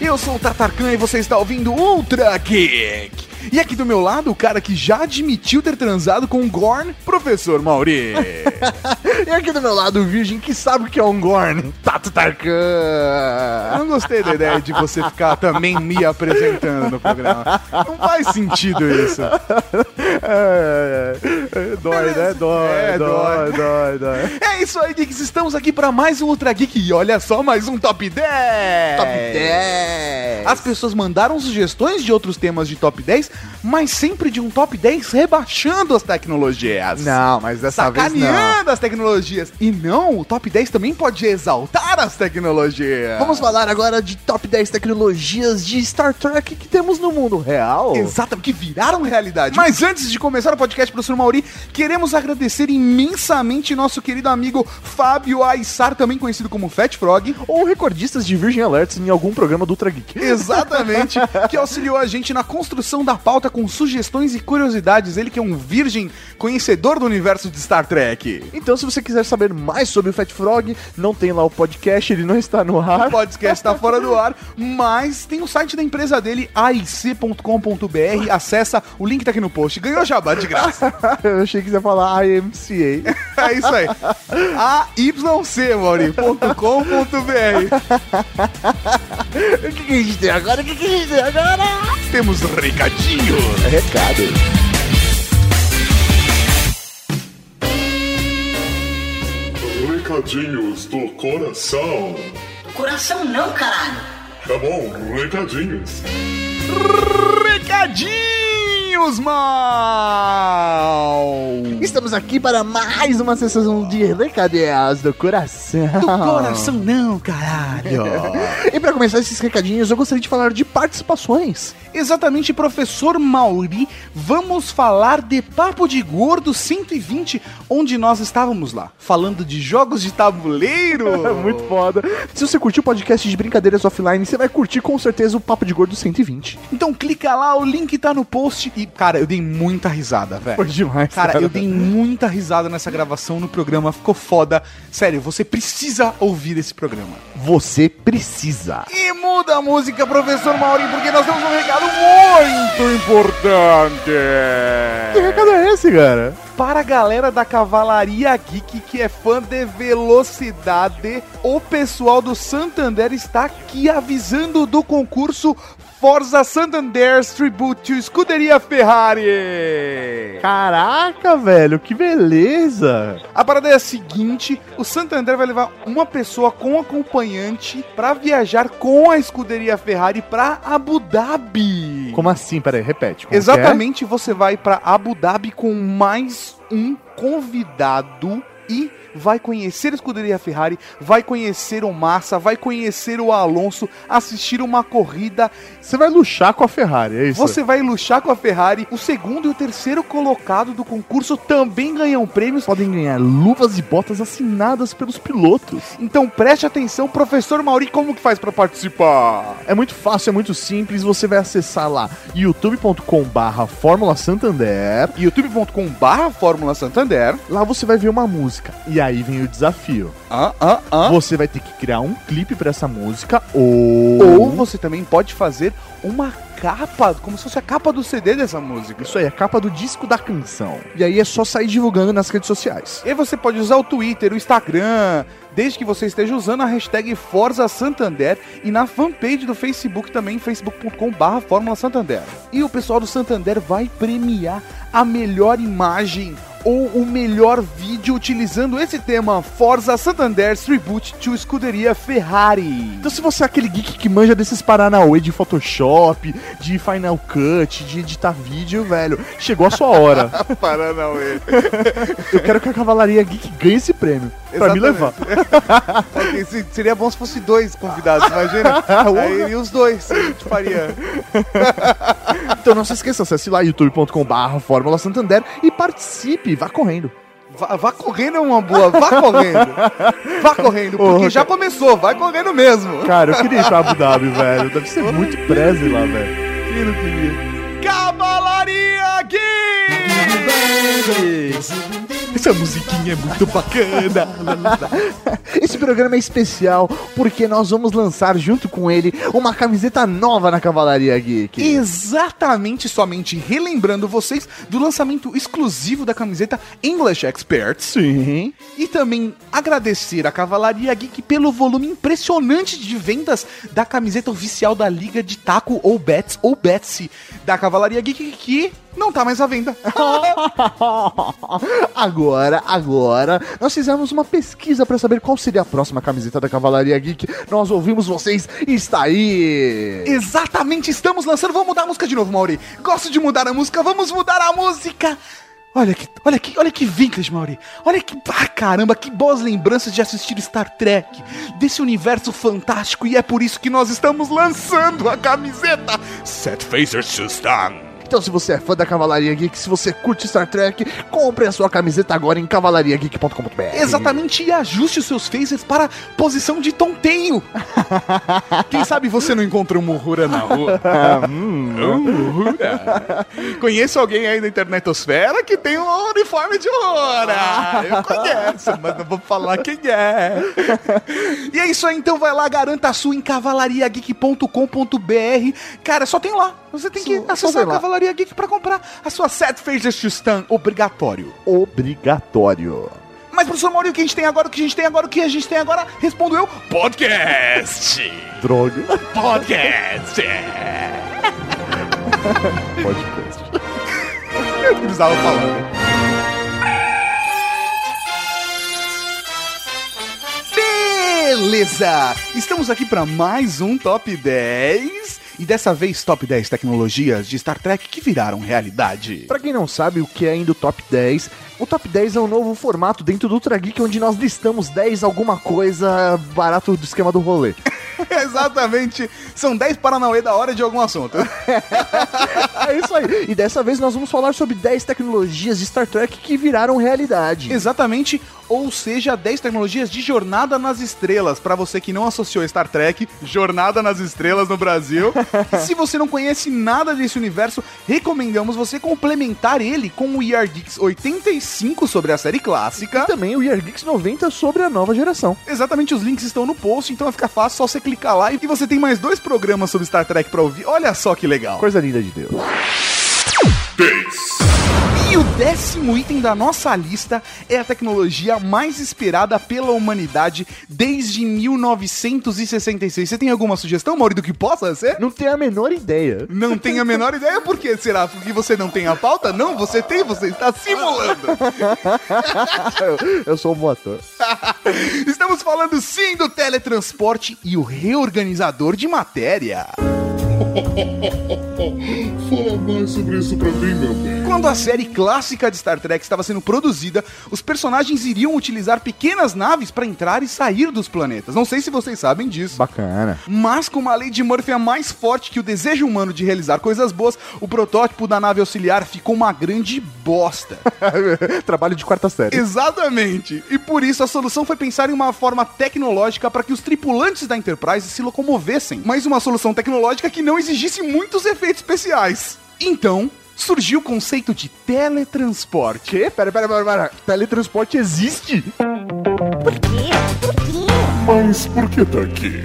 Eu sou o Tatarkan e você está ouvindo Ultra Geek. E aqui do meu lado, o cara que já admitiu ter transado com um Gorn, professor Mauri. e aqui do meu lado, o virgem que sabe o que é um Gorn, Tato Tarkan. Eu não gostei da ideia de você ficar também me apresentando no programa. Não faz sentido isso. É, é, é, dói, né? Dói, É, dói, dói, dói. É isso aí, Geeks. Estamos aqui para mais um Ultra Geek. E olha só, mais um Top 10. Top 10. As pessoas mandaram sugestões de outros temas de Top 10, mas sempre de um Top 10 rebaixando as tecnologias. Não, mas dessa vez não. Sacaneando as tecnologias. E não, o Top 10 também pode exaltar as tecnologias. Vamos falar agora de top 10 tecnologias de Star Trek que temos no mundo real. Exato, que viraram realidade. Mas antes de começar o podcast, professor Mauri, queremos agradecer imensamente nosso querido amigo Fábio Aissar, também conhecido como Fat Frog. Ou recordistas de Virgin Alerts em algum programa do Ultra Geek. Exatamente, que auxiliou a gente na construção da pauta com sugestões e curiosidades. Ele que é um virgem conhecedor do universo de Star Trek. Então, se você quiser saber mais sobre o Fat Frog, não tem lá o podcast, ele não está no ar. O podcast está fora do ar, mas tem o site da empresa dele, aic.com.br. Acessa, o link tá aqui no post. Ganhou jabá de graça. Eu achei que você ia falar IMCA. É isso aí. ayc.com.br. o que, que a gente tem agora? O que, que a gente tem agora? Temos recadinho. É recado. Recadinhos do coração. Coração não, caralho. Tá bom, recadinhos. Recadinhos, mal. Estamos aqui para mais uma sessão de recadinhos do coração. Coração não, caralho. E para começar esses recadinhos, eu gostaria de falar de participações. Exatamente, professor Mauri, vamos falar de Papo de Gordo 120, onde nós estávamos lá, falando de jogos de tabuleiro. É muito foda. Se você curtiu o podcast de brincadeiras offline, você vai curtir com certeza o Papo de Gordo 120. Então clica lá, o link tá no post. E, cara, eu dei muita risada, velho. Foi demais. Cara, eu dei muita risada nessa gravação no programa, ficou foda. Sério, você precisa ouvir esse programa. Você precisa. E muda a música, professor Mauri, porque nós temos um recado muito importante. Que recado é esse, cara? Para a galera da Cavalaria Geek que é fã de velocidade, o pessoal do Santander está aqui avisando do concurso Forza Santander Tribute to Scuderia Ferrari. Caraca, velho, que beleza. A parada é a seguinte: o Santander vai levar uma pessoa com acompanhante para viajar com a Escuderia Ferrari para Abu Dhabi. Como assim? Peraí, repete. como Exatamente, você vai para Abu Dhabi com mais um convidado e vai conhecer a escuderia Ferrari, vai conhecer o Massa, vai conhecer o Alonso, assistir uma corrida. Você vai luxar com a Ferrari, é isso? Você vai luxar com a Ferrari. O segundo e o terceiro colocado do concurso também ganham prêmios. podem ganhar luvas e botas assinadas pelos pilotos. Então preste atenção, professor Mauri, como que faz para participar? É muito fácil, é muito simples. Você vai acessar lá youtube.com barra Fórmula Santander. youtube.com/barra Fórmula Santander. Lá você vai ver uma música. E aí vem o desafio. Ah, ah, ah. Você vai ter que criar um clipe pra essa música ou... Ou você também pode fazer uma capa, como se fosse a capa do CD dessa música. Isso aí, a capa do disco da canção. E aí é só sair divulgando nas redes sociais. E você pode usar o Twitter, o Instagram, desde que você esteja usando a hashtag Forza Santander e na fanpage do Facebook também, facebook.com.br Fórmula Santander. E o pessoal do Santander vai premiar a melhor imagem ou o melhor vídeo utilizando esse tema Forza Santander Tribute to Escuderia Ferrari. Então se você é aquele geek que manja desses Paranauê de Photoshop, de Final Cut, de editar vídeo, velho, chegou a sua hora. Paranauê. Eu quero que a Cavalaria Geek ganhe esse prêmio. Pra me levar. Seria bom se fosse dois convidados, imagina. Aí os dois a gente faria. Então não se esqueça, acesse lá youtube.com barra Fórmula Santander e participe, vá correndo. Vá, vá correndo é uma boa, vá correndo. Vá correndo, porque Ô, já começou, vai correndo mesmo. Cara, eu queria ir pra Abu Dhabi, velho. Deve ser muito preze lá, velho. Quem não queria? Cavalaria Geek! Essa musiquinha é muito bacana. Esse programa é especial porque nós vamos lançar junto com ele uma camiseta nova na Cavalaria Geek. Exatamente, somente relembrando vocês do lançamento exclusivo da camiseta English Experts. Sim. E também agradecer a Cavalaria Geek pelo volume impressionante de vendas da camiseta oficial da Liga de Taco ou Bets ou Betsy da Cavalaria Geek que não tá mais à venda. agora, agora, nós fizemos uma pesquisa para saber qual seria a próxima camiseta da Cavalaria Geek. Nós ouvimos vocês e está aí. Exatamente, estamos lançando. Vamos mudar a música de novo, Mauri. Gosto de mudar a música, vamos mudar a música. Olha que, olha que, olha que vintage, Mauri. Olha que, ah, caramba, que boas lembranças de assistir Star Trek, desse universo fantástico, e é por isso que nós estamos lançando a camiseta Set to Stun. Então, se você é fã da Cavalaria Geek, se você curte Star Trek, compre a sua camiseta agora em cavalariageek.com.br. Exatamente, e ajuste os seus phasers para posição de tonteio. Quem sabe você não encontra um Uhura na rua? um Uhura. Conheço alguém aí da internetosfera que tem um uniforme de Uhura. Eu conheço, mas não vou falar quem é. E é isso aí, então vai lá, garanta a sua em cavalariageek.com.br. Cara, só tem lá. Você tem que só acessar a. Cavalaria Geek para comprar a sua set phasers to stun obrigatório. Obrigatório. Mas, professor Maurício, o que a gente tem agora? O que a gente tem agora? O que a gente tem agora? Respondo eu. Podcast! Droga. Podcast! Podcast. Eu precisava falar. Beleza! Estamos aqui para mais um Top 10. E dessa vez, Top 10 tecnologias de Star Trek que viraram realidade. Pra quem não sabe o que é ainda o Top 10, o Top 10 é um novo formato dentro do Ultra Geek onde nós listamos 10 alguma coisa barato do esquema do rolê. Exatamente. São 10 Paranauê da hora de algum assunto. É isso aí. E dessa vez nós vamos falar sobre 10 tecnologias de Star Trek que viraram realidade. Exatamente, ou seja, 10 tecnologias de jornada nas estrelas. Pra você que não associou Star Trek, Jornada nas Estrelas no Brasil. e se você não conhece nada desse universo, recomendamos você complementar ele com o ER Geeks 85 sobre a série E clássica. também o Year Geeks 90 sobre a nova geração. Exatamente, os links estão no post, então vai ficar fácil, só você clicar lá e você tem mais dois programas sobre Star Trek pra ouvir. Olha só que legal. Coisa linda de Deus. 10. E o décimo item da nossa lista é a tecnologia mais esperada pela humanidade desde 1966. Você tem alguma sugestão, Mauri, do que possa ser? Não tenho a menor ideia. Não tenho a menor ideia, por que será? Porque você não tem a pauta? Não, você tem, você está simulando. Eu, eu sou um bom ator. Estamos falando sim do teletransporte e o reorganizador de matéria. Fala mais sobre isso pra mim, meu bem. Quando a série clássica de Star Trek estava sendo produzida, os personagens iriam utilizar pequenas naves para entrar e sair dos planetas. Não sei se vocês sabem disso. Bacana. Mas como a lei de Murphy é mais forte que o desejo humano de realizar coisas boas, o protótipo da nave auxiliar ficou uma grande bosta. Trabalho de quarta série. Exatamente. E por isso a solução foi pensar em uma forma tecnológica para que os tripulantes da Enterprise se locomovessem, mas uma solução tecnológica que não exigisse muitos efeitos especiais. Então, surgiu o conceito de teletransporte. Que? Pera, pera, pera, pera. Teletransporte existe? Mas por que tá aqui?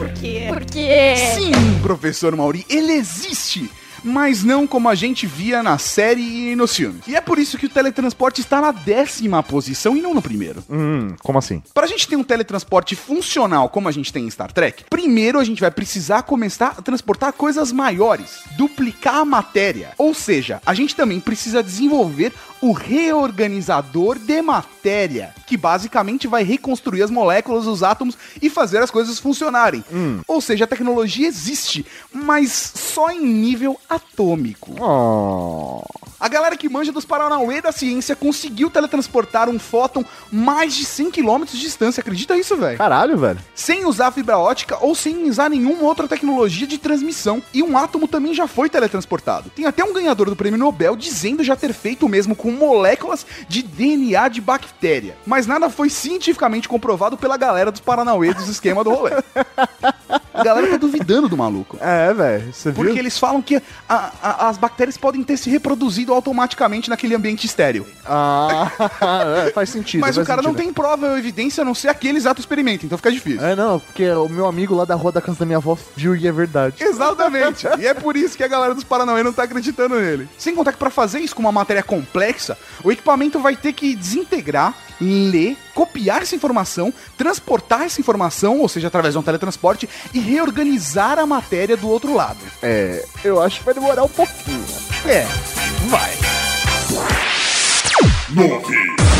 Por quê? Sim, professor Mauri, ele existe. Mas não como a gente via na série e nos filmes. E é por isso que o teletransporte está na décima posição e não no primeiro. Hum, como assim? Pra gente ter um teletransporte funcional como a gente tem em Star Trek, primeiro a gente vai precisar começar a transportar coisas maiores, duplicar a matéria. Ou seja, a gente também precisa desenvolver o reorganizador de matéria, que basicamente vai reconstruir as moléculas, os átomos e fazer as coisas funcionarem. Ou seja, a tecnologia existe, mas só em nível atômico. Oh. A galera que manja dos Paranauê da ciência conseguiu teletransportar um fóton mais de 100 km de distância. Acredita isso, velho? Caralho, velho. Sem usar fibra ótica ou sem usar nenhuma outra tecnologia de transmissão. E um átomo também já foi teletransportado. Tem até um ganhador do prêmio Nobel dizendo já ter feito o mesmo com moléculas de DNA de bactéria. Mas nada foi cientificamente comprovado pela galera dos Paranauê dos esquema do rolê. A galera tá duvidando do maluco. É, velho. Você viu? Porque eles falam que a- a- as bactérias podem ter se reproduzido automaticamente naquele ambiente estéreo. Ah, é, faz sentido. Mas o faz cara não sentido. tem prova ou evidência a não ser aquele exato experimento, então fica difícil. É, não, porque o meu amigo lá da rua da casa da minha avó viu e é verdade. Exatamente. e é por isso que a galera dos Paranauê não tá acreditando nele. Sem contar que pra fazer isso com uma matéria complexa, o equipamento vai ter que desintegrar, ler, copiar essa informação, transportar essa informação, ou seja, através de um teletransporte, e reorganizar a matéria do outro lado. É, eu acho que vai demorar um pouquinho. É, vai. 9,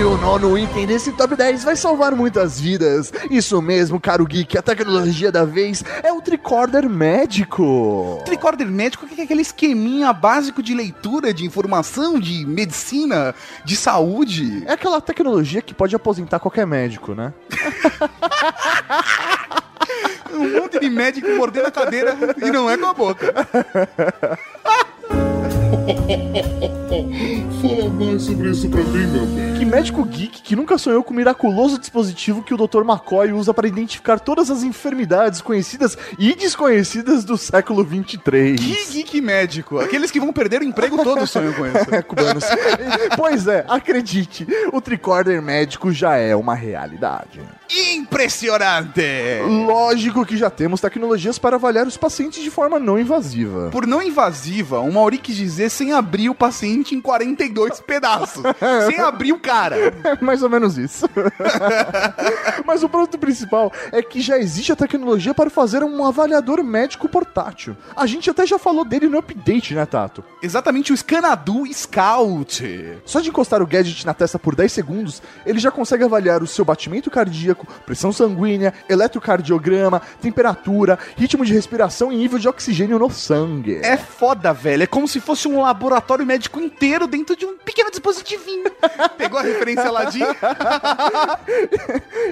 E o nono item desse top 10 vai salvar muitas vidas. Isso mesmo, caro geek, a tecnologia da vez é o tricorder médico. Tricorder médico que é aquele esqueminha básico de leitura, de informação, de medicina, de saúde. É aquela tecnologia que pode aposentar qualquer médico, né? Um monte de médico mordendo a cadeira e não é com a boca. fala mais sobre isso pra mim, meu bem. Que médico geek que nunca sonhou com o miraculoso dispositivo que o Dr. McCoy usa para identificar todas as enfermidades conhecidas e desconhecidas do século 23. Que geek médico. Aqueles que vão perder o emprego todo sonham com isso. É, cubanos. pois é, acredite, o tricorder médico já é uma realidade. Impressionante! Lógico que já temos tecnologias para avaliar os pacientes de forma não invasiva. Por não invasiva, o Mauri quis dizer sem abrir o paciente em 42 pedaços. sem abrir o cara. É mais ou menos isso. Mas o ponto principal é que já existe a tecnologia para fazer um avaliador médico portátil. A gente até já falou dele no update, né, Tato? Exatamente o Scanadu Scout. Só de encostar o gadget na testa por 10 segundos, ele já consegue avaliar o seu batimento cardíaco, pressão sanguínea, eletrocardiograma, temperatura, ritmo de respiração e nível de oxigênio no sangue. É foda, velho. É como se fosse um laboratório médico inteiro dentro de um pequeno dispositivinho. Pegou a referência lá de.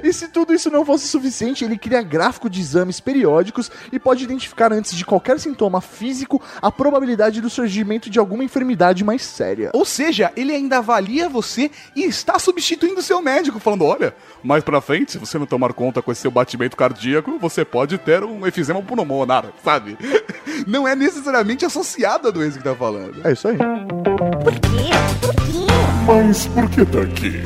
E se tudo isso não fosse suficiente, ele cria gráfico de exames periódicos e pode identificar antes de qualquer sintoma físico a probabilidade do surgimento de alguma enfermidade mais séria. Ou seja, ele ainda avalia você e está substituindo o seu médico, falando: olha, mais pra frente, se você não tomar conta com esse seu batimento cardíaco, você pode ter um efizema pulmonar, sabe? Não é necessariamente associado à doença que tá falando. É isso aí. Mas por que tá aqui?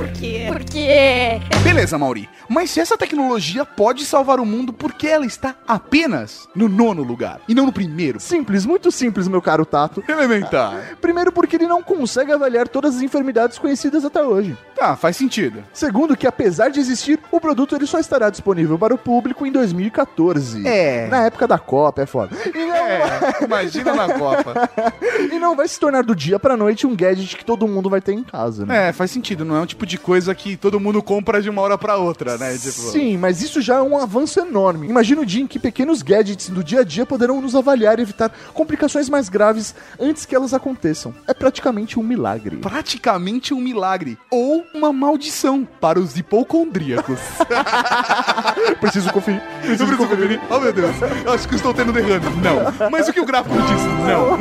Por quê? Beleza, Mauri. Mas se essa tecnologia pode salvar o mundo, por que ela está apenas no nono lugar e não no primeiro? Simples, muito simples, meu caro Tato. Elementar. Primeiro, porque ele não consegue avaliar todas as enfermidades conhecidas até hoje. Tá, faz sentido. Segundo, que apesar de existir, o produto ele só estará disponível para o público em 2014. É. Na época da Copa, é foda. E não, É, imagina na Copa. e não vai se tornar do dia pra noite um gadget que todo mundo vai ter em casa, né? É, faz sentido, não é um tipo de coisa que todo mundo compra de uma hora pra outra, né? Tipo, Sim, mas isso já é um avanço enorme. Imagina o dia em que pequenos gadgets do dia a dia poderão nos avaliar e evitar complicações mais graves antes que elas aconteçam. É praticamente um milagre. praticamente um milagre ou uma maldição para os hipocondríacos. Preciso conferir. Preciso conferir. Oh meu Deus, acho que estou tendo derrame. Não. Mas o que o gráfico diz? Não.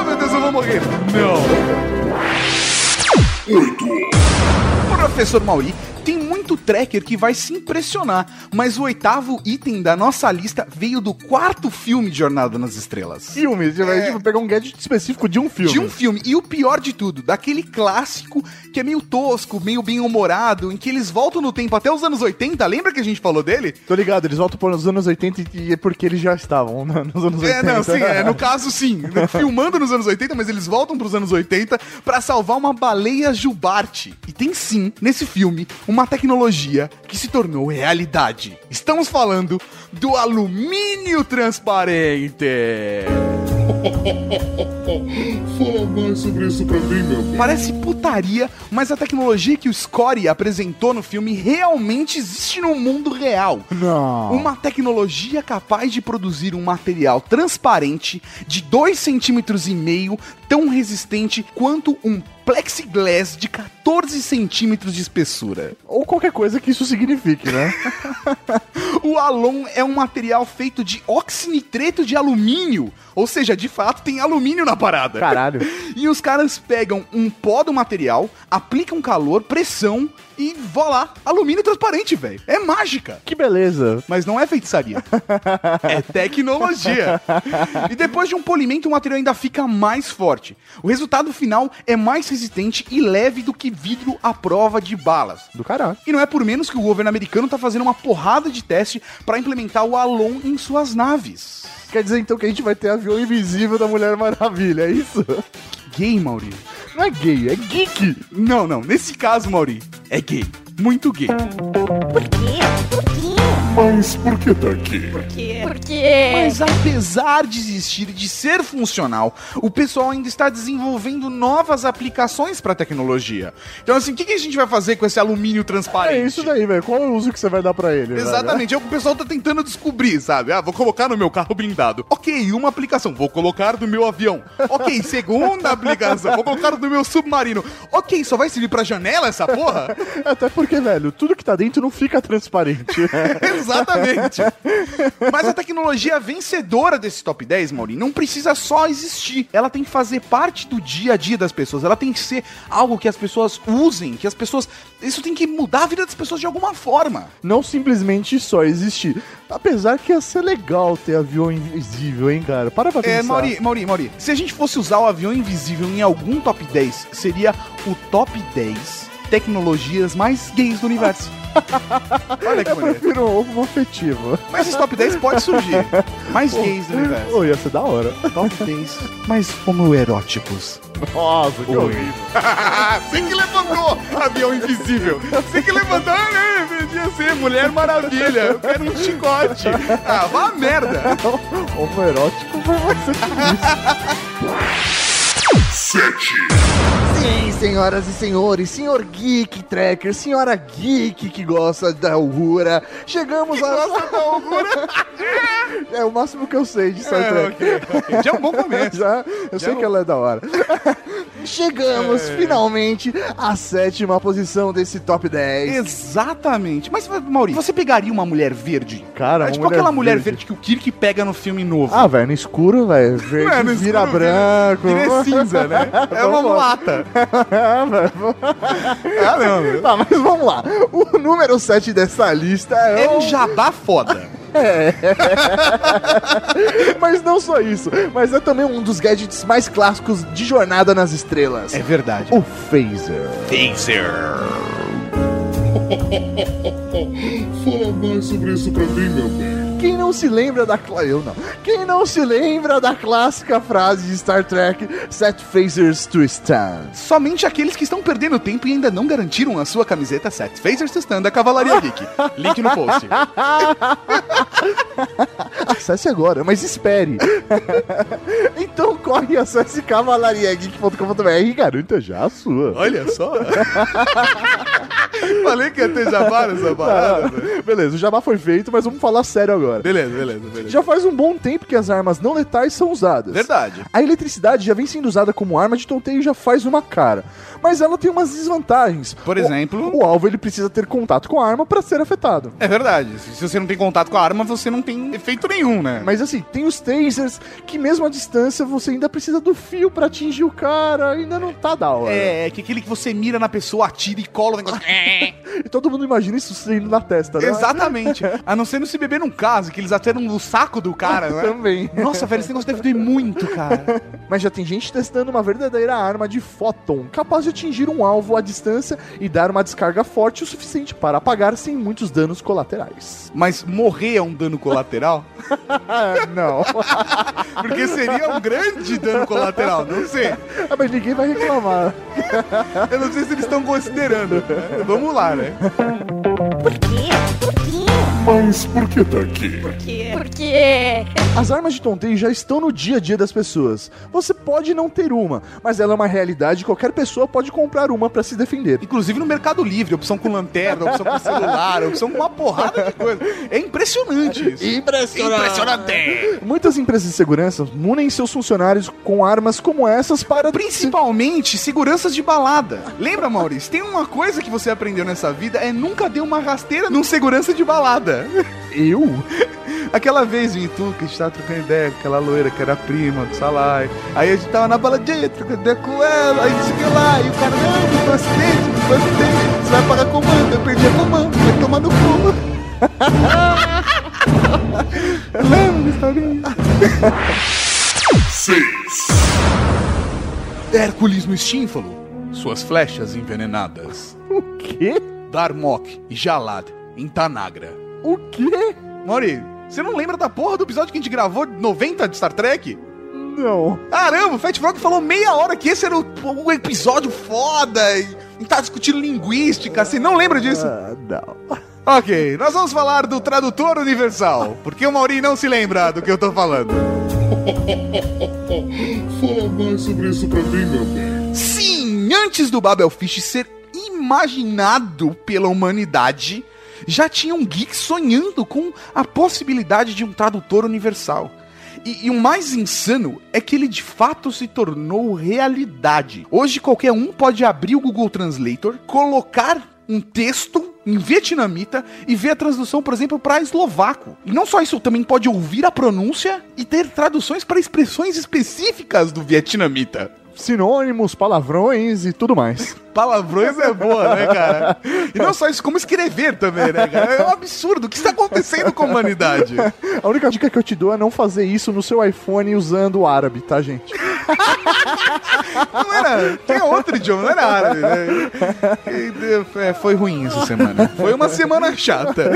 Oh meu Deus, eu vou morrer. Não. 8, Professor Mauri, tem muito tracker que vai se impressionar, mas o oitavo item da nossa lista veio do quarto filme de Jornada nas Estrelas. Filme, É. tipo, pegar um gadget específico de um filme. De um filme. E o pior de tudo, daquele clássico que é meio tosco, meio bem-humorado, em que eles voltam no tempo até os anos 80. Lembra que a gente falou dele? Tô ligado, eles voltam para os anos 80 e é porque eles já estavam né, nos anos 80. É, não, sim, é, no caso sim. Filmando nos anos 80, mas eles voltam pros anos 80 pra salvar uma baleia jubarte. E tem sim, nesse filme, uma tecnologia que se tornou realidade. Estamos falando do alumínio transparente. fala mais sobre isso pra mim, meu bem. Parece putaria, mas a tecnologia que o Scotty apresentou no filme realmente existe no mundo real. Não. Uma tecnologia capaz de produzir um material transparente de 2 centímetros e meio, tão resistente quanto um plexiglass de 14 centímetros de espessura. Ou qualquer coisa que isso signifique, né? O Alon é um material feito de oxinitreto de alumínio, ou seja, de fato tem alumínio na parada. Caralho. E os caras pegam um pó do material, aplicam calor, pressão e vó lá, alumínio transparente, velho. É mágica. Que beleza. Mas não é feitiçaria. é tecnologia. E depois de um polimento, o material ainda fica mais forte. O resultado final é mais resistente e leve do que vidro à prova de balas. Do caralho. E não é por menos que o governo americano tá fazendo uma porrada de teste para implementar o Alon em suas naves. Quer dizer então que a gente vai ter avião invisível da Mulher Maravilha, é isso? Gay, Mauri. Não é gay, é geek. Não, não. Nesse caso, Mauri, é gay. Muito gay. Por quê? Por quê? Mas por que tá aqui? Por quê? Por quê? Mas apesar de existir e de ser funcional, o pessoal ainda está desenvolvendo novas aplicações para tecnologia. Então, assim, o que, que a gente vai fazer com esse alumínio transparente? É isso daí, velho. Qual é o uso que você vai dar pra ele? Exatamente, é o que o pessoal tá tentando descobrir, sabe? Ah, vou colocar no meu carro blindado. Ok, uma aplicação. Vou colocar no meu avião. Ok, segunda aplicação. Vou colocar no meu submarino. Ok, só vai servir pra janela essa porra? Até porque, velho, tudo que tá dentro não fica transparente. Exatamente. Mas a tecnologia vencedora desse top 10, Maurinho, não precisa só existir. Ela tem que fazer parte do dia a dia das pessoas. Ela tem que ser algo que as pessoas usem, que as pessoas. Isso tem que mudar a vida das pessoas de alguma forma. não simplesmente só existir. Apesar que ia ser legal ter avião invisível, hein, cara? Para pra pensar. É, Mauri, Mauri, Mauri, se a gente fosse usar o avião invisível em algum top 10, seria o top 10 tecnologias mais gays do universo. Olha que Eu bonito. prefiro ovo afetivo. Mas esse top 10 pode surgir. Mais gays do universo. Oh, ia ser da hora. Top 10 mais homoeróticos. Nossa, que horrível. Você que levantou, avião invisível. Você que levantou, ah, né? Podia ser Mulher Maravilha. Eu quero um chicote. Ah, vá merda. Homoerótico vai ser. Sim, senhoras e senhores, senhor geek tracker, senhora geek que gosta da Augura, chegamos que a. Gosta da Augura? é o máximo que eu sei de Star é, Trek. É, okay, okay. Já é um bom começo. Já, eu Já sei é que ela é da hora. chegamos é... finalmente à sétima posição desse top 10. Exatamente. Mas, Maurício, você pegaria uma mulher verde? Cara, é tipo mulher aquela mulher verde. verde. que o Kirk pega no filme novo. Ah, velho, no escuro, velho. Verde, é, vira escuro, branco. Vira, vira cinza, né? É uma mulata. Ah, velho. Ah, não. Tá, mas vamos lá. O número 7 dessa lista é, É o... um jabá foda. Mas não só isso, mas é também um dos gadgets mais clássicos de Jornada nas Estrelas. É verdade. O Phaser. Fala mais sobre isso pra mim, meu bem. Quem não se lembra da... Eu não. Quem não se lembra da clássica frase de Star Trek Set Phasers to Stand? Somente aqueles que estão perdendo tempo e ainda não garantiram a sua camiseta Set Phasers Stand da Cavalaria Geek. Link no post. Acesse agora, mas espere. então corre e acesse cavalariageek.com.br e garanta já a sua. Olha só. Falei que ia ter jabá nessa parada. velho. Beleza, o jabá foi feito, mas vamos falar sério agora. Beleza, beleza, beleza. Já faz um bom tempo que as armas não letais são usadas. Verdade. A eletricidade já vem sendo usada como arma de tonteio já faz uma cara. Mas ela tem umas desvantagens. Por exemplo? O, o alvo ele precisa ter contato com a arma para ser afetado. É verdade. Se você não tem contato com a arma, você não tem efeito nenhum, né? Mas assim, tem os tasers que mesmo à distância você ainda precisa do fio para atingir o cara, ainda não tá da hora. É, que aquele que você mira na pessoa, atira e cola o negócio. E todo mundo imagina isso saindo na testa, né? Exatamente. A não ser no se beber num caso, que eles atiram no saco do cara, né? Também. Nossa, velho, esse negócio deve doer muito, cara. Mas já tem gente testando uma verdadeira arma de fóton, capaz de atingir um alvo à distância e dar uma descarga forte o suficiente para apagar sem muitos danos colaterais. Mas morrer é um dano colateral? Não. Porque seria um grande dano colateral, não sei. Ah, Mas ninguém vai reclamar. Eu não sei se eles estão considerando. né? Vamos lá, né? Por quê? Por quê? Mas por que tá aqui? Por quê? Por quê? As armas de tonteio já estão no dia a dia das pessoas. Você pode não ter uma, mas ela é uma realidade e qualquer pessoa pode comprar uma para se defender. Inclusive no Mercado Livre, opção com lanterna, opção com celular, opção com uma porrada de coisa. É impressionante isso. Impressionante! Muitas empresas de segurança munem seus funcionários com armas como essas para Principalmente seguranças de balada. Lembra, Maurício? Tem uma coisa que você aprendeu nessa vida é nunca dê uma rasteira num segurança de balada. eu. Aquela vez, em Itu, que a gente tava trocando ideia com aquela loira que era prima do Salai. Aí a gente tava na baladinha, trocando ideia com ela, aí chegou lá, e o cara, não, não foi acidente, não acidente, não vai apagar comando. Eu perdi a comando. Vai tomar no cu. Lembra, historinha? 6, Hércules no estínfalo, suas flechas envenenadas. O quê? Darmok e Jalad em Tanagra. O quê? Mauri, você não lembra da porra do episódio que a gente gravou 90 de Star Trek? Não. Caramba, o Fat Frog falou meia hora que esse era o, o episódio foda e, e tá discutindo linguística, você não lembra disso? Ah, não. Ok, nós vamos falar do tradutor universal, porque o Mauri não se lembra do que eu tô falando. fala mais sobre isso pra mim, meu bem. Sim, antes do Babelfish ser imaginado pela humanidade, já tinham geeks sonhando com a possibilidade de um tradutor universal. E, e o mais insano é que ele de fato se tornou realidade. Hoje qualquer um pode abrir o Google Translator, colocar um texto em vietnamita e ver a tradução, por exemplo, para eslovaco. E não só isso, também pode ouvir a pronúncia e ter traduções para expressões específicas do vietnamita. Sinônimos, palavrões e tudo mais. Palavrões é boa, né, cara? E não só isso, como escrever também, né, cara? É um absurdo. O que está acontecendo com a humanidade? A única dica que eu te dou é não fazer isso no seu iPhone usando o árabe, tá, gente? Não era. Tinha outro idioma, não era árabe, né? É, Foi ruim essa semana. Foi uma semana chata.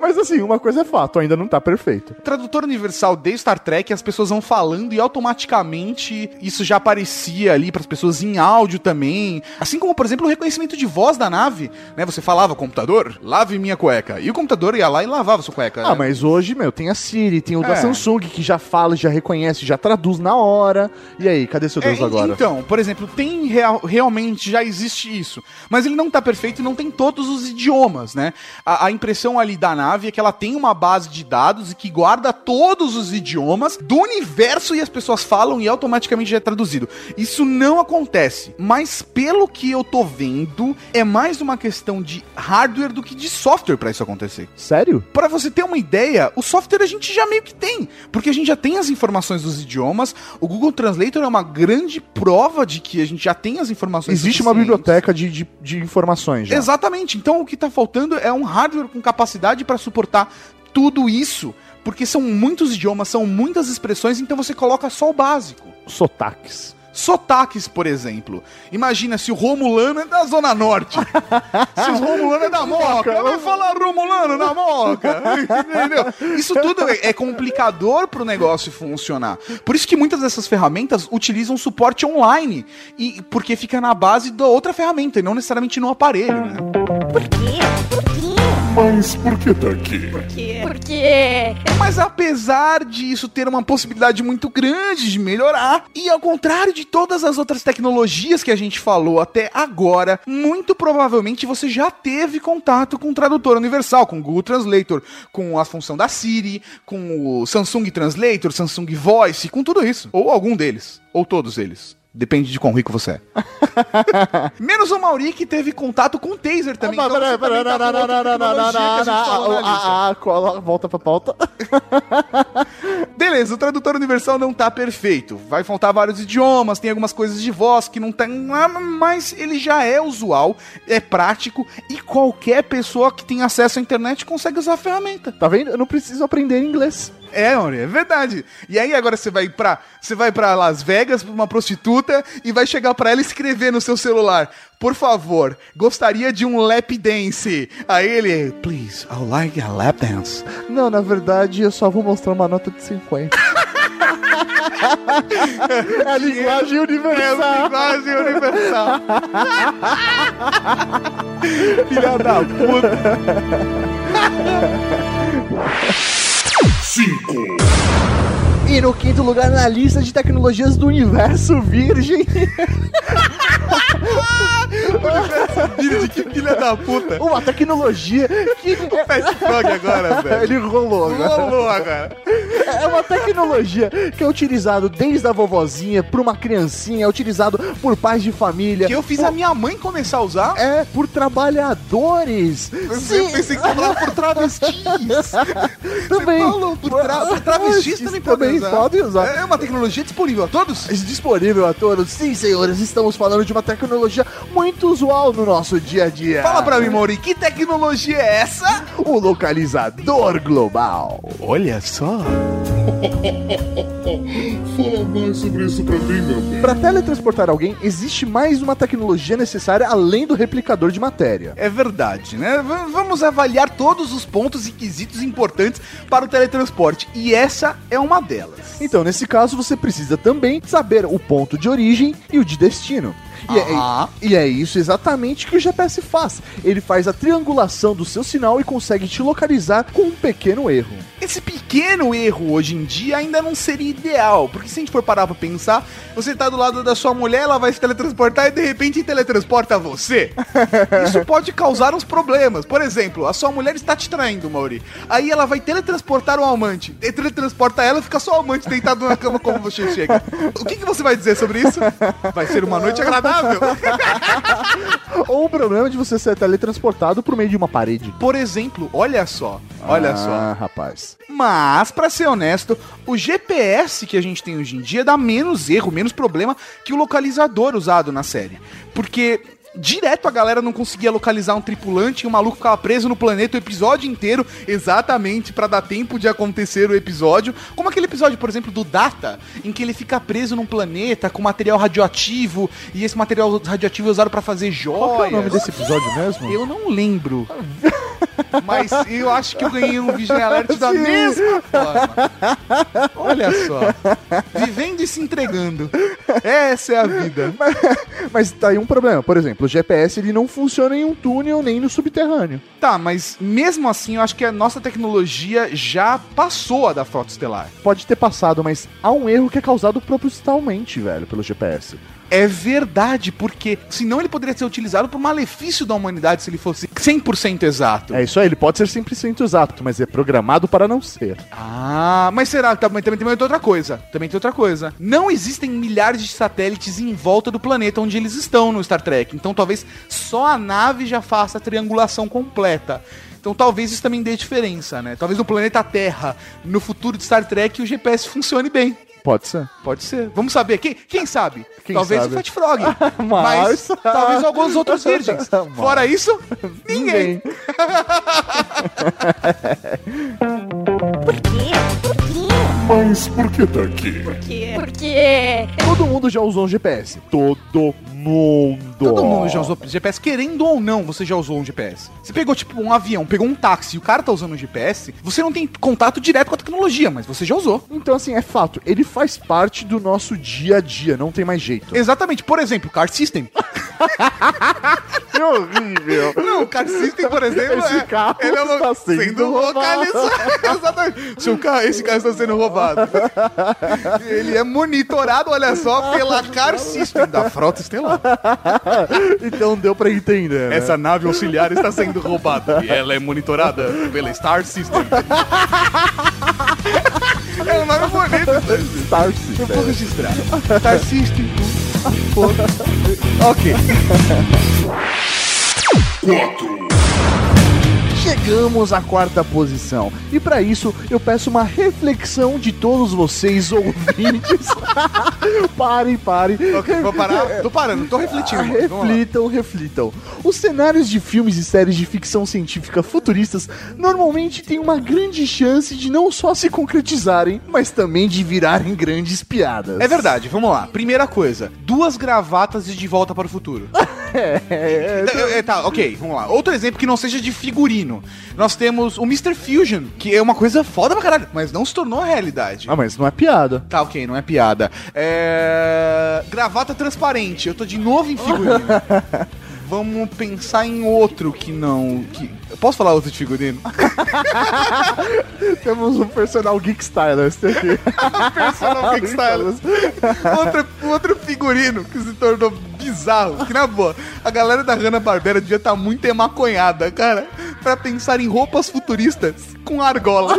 Mas assim, uma coisa é fato, ainda não tá perfeito. Tradutor universal de Star Trek, as pessoas vão falando e automaticamente isso já aparecia ali para as pessoas em áudio também. Assim como, por exemplo, o reconhecimento de voz da nave, né? Você falava, computador, lave minha cueca. E o computador ia lá e lavava sua cueca. Ah, mas hoje, meu, tem a Siri, tem o da É. Samsung que já fala, já reconhece, já traduz na hora. E aí, cadê seu Deus É, agora? Então, por exemplo, tem real- realmente já existe isso, mas ele não tá perfeito e não tem todos os idiomas, né? A, a impressão ali da nave é que ela tem uma base de dados e que guarda todos os idiomas do universo e as pessoas falam e automaticamente já é traduzido. Isso não acontece, mas pelo que eu tô vendo, é mais uma questão de hardware do que de software pra isso acontecer. Sério? Pra você ter uma ideia, o software a gente já meio que tem, porque a gente já tem as informações dos idiomas. O Google Translator é uma grande prova de que a gente já tem as informações. Existe uma biblioteca de, de, de informações já. Exatamente. Então o que tá faltando é um hardware com capacidade pra suportar tudo isso, porque são muitos idiomas, são muitas expressões, então você coloca só o básico. Sotaques. Sotaques, por exemplo. Imagina se o Romulano é da Zona Norte. se o Romulano é da Moca. Vai falar Romulano na Moca. Entendeu? Isso tudo é, é complicador pro negócio funcionar. Por isso que muitas dessas ferramentas utilizam suporte online. E porque fica na base da outra ferramenta e não necessariamente no aparelho, né? Por quê? Por quê? Mas por que tá aqui? Por quê? Mas apesar disso ter uma possibilidade muito grande de melhorar, e ao contrário de todas as outras tecnologias que a gente falou até agora, muito provavelmente você já teve contato com o tradutor universal, com o Google Translator, com a função da Siri, com o Samsung Translator, Samsung Voice, com tudo isso. Ou algum deles. Ou todos eles. Depende de quão rico você é. Menos o Mauri que teve contato com o Taser também. então você também tá com outra tecnologia que a gente falou na lista. Ah, cola, volta pra pauta. Beleza, o tradutor universal não tá perfeito. Vai faltar vários idiomas, tem algumas coisas de voz que não tem. Mas ele já é usual, é prático e qualquer pessoa que tem acesso à internet consegue usar a ferramenta. Tá vendo? Eu não preciso aprender inglês. É, Mauri, é verdade. E aí agora você vai pra, você vai pra Las Vegas pra uma prostituta e vai chegar pra ela e escrever no seu celular: Por favor, gostaria de um lap dance. Aí ele, please, I would like a lap dance. Não, na verdade, eu só vou mostrar uma nota de 50. é a linguagem É universal. linguagem universal. Filha da puta. 5, E no quinto lugar na lista de tecnologias do universo virgem, Virgem, que filha da puta. uma tecnologia que Fast Frog agora, velho. ele rolou agora. Rolou agora. É uma tecnologia que é utilizado desde a vovozinha para uma criancinha, é utilizado por pais de família. Que eu fiz por- a minha mãe começar a usar. É, por trabalhadores. Eu Sim. pensei que você falava por travestis. Também. Você falou por, tra por travestis também, podem usar. podem usar. É uma tecnologia disponível a todos? Disponível a todos. Sim, senhores, estamos falando de uma tecnologia muito muito usual no nosso dia a dia. Fala pra mim, Mauri, que tecnologia é essa? O localizador global. Olha só. Fala mais sobre isso pra mim, meu bem. Para teletransportar alguém, existe mais uma tecnologia necessária além do replicador de matéria. É verdade, né? V- vamos avaliar todos os pontos e quesitos importantes para o teletransporte. E essa é uma delas. Então, nesse caso, você precisa também saber o ponto de origem e o de destino. E, Ah. é, e é isso exatamente que o GPS faz. Ele faz a triangulação do seu sinal e consegue te localizar com um pequeno erro. Esse pequeno erro hoje em dia ainda não seria ideal, porque se a gente for parar pra pensar, você tá do lado da sua mulher, ela vai se teletransportar e de repente teletransporta você. Isso pode causar uns problemas. Por exemplo, a sua mulher está te traindo, Mauri. Aí ela vai teletransportar o amante. E teletransporta ela, fica só o amante deitado na cama como você chega. O que, que você vai dizer sobre isso? Vai ser uma noite agradável. Ou o problema de você ser teletransportado por meio de uma parede. Por exemplo, olha só, olha só. Ah, rapaz. Mas, pra ser honesto, o GPS que a gente tem hoje em dia dá menos erro, menos problema que o localizador usado na série. Porque direto a galera não conseguia localizar um tripulante e o maluco ficava preso no planeta o episódio inteiro, exatamente pra dar tempo de acontecer o episódio. Como aquele episódio, por exemplo, do Data, em que ele fica preso num planeta com material radioativo e esse material radioativo é usado pra fazer joias. Qual é o nome desse episódio mesmo? Eu não lembro. Mas eu acho que eu ganhei um Vision Alert da Sim. mesma forma. Olha só. Vivendo e se entregando. Essa é a vida. Mas tá aí um problema. Por exemplo, o GPS ele não funciona em um túnel nem no subterrâneo. Tá, mas mesmo assim eu acho que a nossa tecnologia já passou a da frota estelar. Pode ter passado, mas há um erro que é causado propositalmente, velho, pelo GPS. É verdade, porque senão ele poderia ser utilizado por malefício da humanidade se ele fosse 100% exato. É isso aí, ele pode ser 100% exato, mas é programado para não ser. Ah, mas será? Também, também tem outra coisa. Também tem outra coisa. Não existem milhares de satélites em volta do planeta onde eles estão no Star Trek. Então talvez só a nave já faça a triangulação completa. Então talvez isso também dê diferença, né? Talvez no planeta Terra, no futuro de Star Trek, o GPS funcione bem. Pode ser. Pode ser. Vamos saber. Quem, quem sabe? Quem talvez sabe? o Fat Frog. Mas- mas talvez alguns outros virgens. Mas- Fora isso, ninguém. Quê? Por quê? Mas por que tá aqui? quê? Porque. Todo mundo já usou um GPS. Todo mundo. Todo mundo já usou GPS, querendo ou não, você já usou um GPS. Você pegou, tipo, um avião, pegou um táxi e o cara tá usando um GPS, você não tem contato direto com a tecnologia, mas você já usou. Então, assim, é fato. Ele faz parte do nosso dia a dia, não tem mais jeito. Exatamente. Por exemplo, Car System. Que horrível. Não, o Car System, por exemplo, Esse é, carro ele é lo- está sendo localizado. Exatamente. Carro, esse carro está sendo roubado. Ele é monitorado, olha só, pela Car System da Frota Estelar. então deu pra entender, né? Essa nave auxiliar está sendo roubada e ela é monitorada pela Star System. é um nome bonito. Star Eu System. vou registrar. Star System. Ok. 4. Chegamos à quarta posição. E pra isso, eu peço uma reflexão de todos vocês ouvintes. parem, parem. Ok, vou parar. Tô parando, tô refletindo. lá. Reflitam, reflitam. Os cenários de filmes e séries de ficção científica futuristas normalmente têm uma grande chance de não só se concretizarem, mas também de virarem grandes piadas. É verdade, vamos lá. Primeira coisa, duas gravatas de De Volta para o Futuro. É, é, É, é, tá, ok, vamos lá. Outro exemplo que não seja de figurino. Nós temos o Mr. Fusion, que é uma coisa foda pra caralho, mas não se tornou realidade. Ah, mas não é piada. Tá, ok, não é piada. É... Gravata transparente, eu tô de novo em figurino. Vamos pensar em outro que não. Que... Posso falar outro de figurino? Temos um personal Geek Stylist aqui. Personal Geek Stylist. outro, outro figurino que se tornou bizarro. Que na boa, a galera da Hanna-Barbera devia estar muito emaconhada, cara, pra pensar em roupas futuristas com argolas.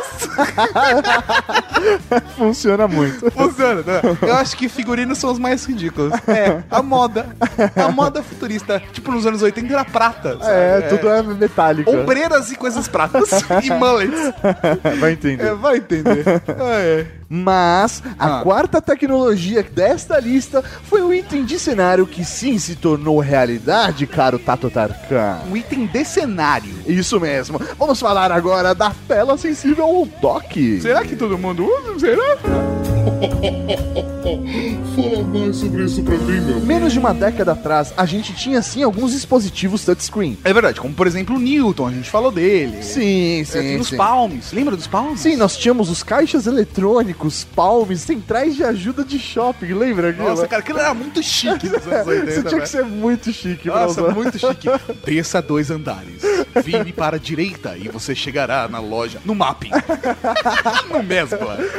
Funciona muito. Funciona, né? Eu acho que figurinos são os mais ridículos. É, a moda. A moda futurista. Tipo, nos anos 80 era prata. sabe? É, tudo é metálico. Ombreiras e coisas pratas. e mullets. Vai entender. É, vai entender. Ah, é. Mas a Ah. quarta tecnologia desta lista foi um item de cenário que sim se tornou realidade, caro Tato Tarkan. Um item de cenário. Isso mesmo. Vamos falar agora da tela sensível ao dock. Será que todo mundo usa? Será? Fala mais sobre isso pra mim, meu. Menos de uma década atrás, a gente tinha sim alguns dispositivos touchscreen. É verdade, como por exemplo o Newton, a gente falou dele. Sim, É, sim, tem os sim. palmes. Lembra dos palmes? Sim, nós tínhamos os caixas eletrônicos, palmes, centrais de ajuda de shopping, lembra? aquilo? Nossa, cara, aquilo era muito chique nos anos 80, Você tinha né? que ser muito chique, Nossa, usar. muito chique. Desça dois andares. Vire para a direita e você chegará na loja. No mapping. no mesmo.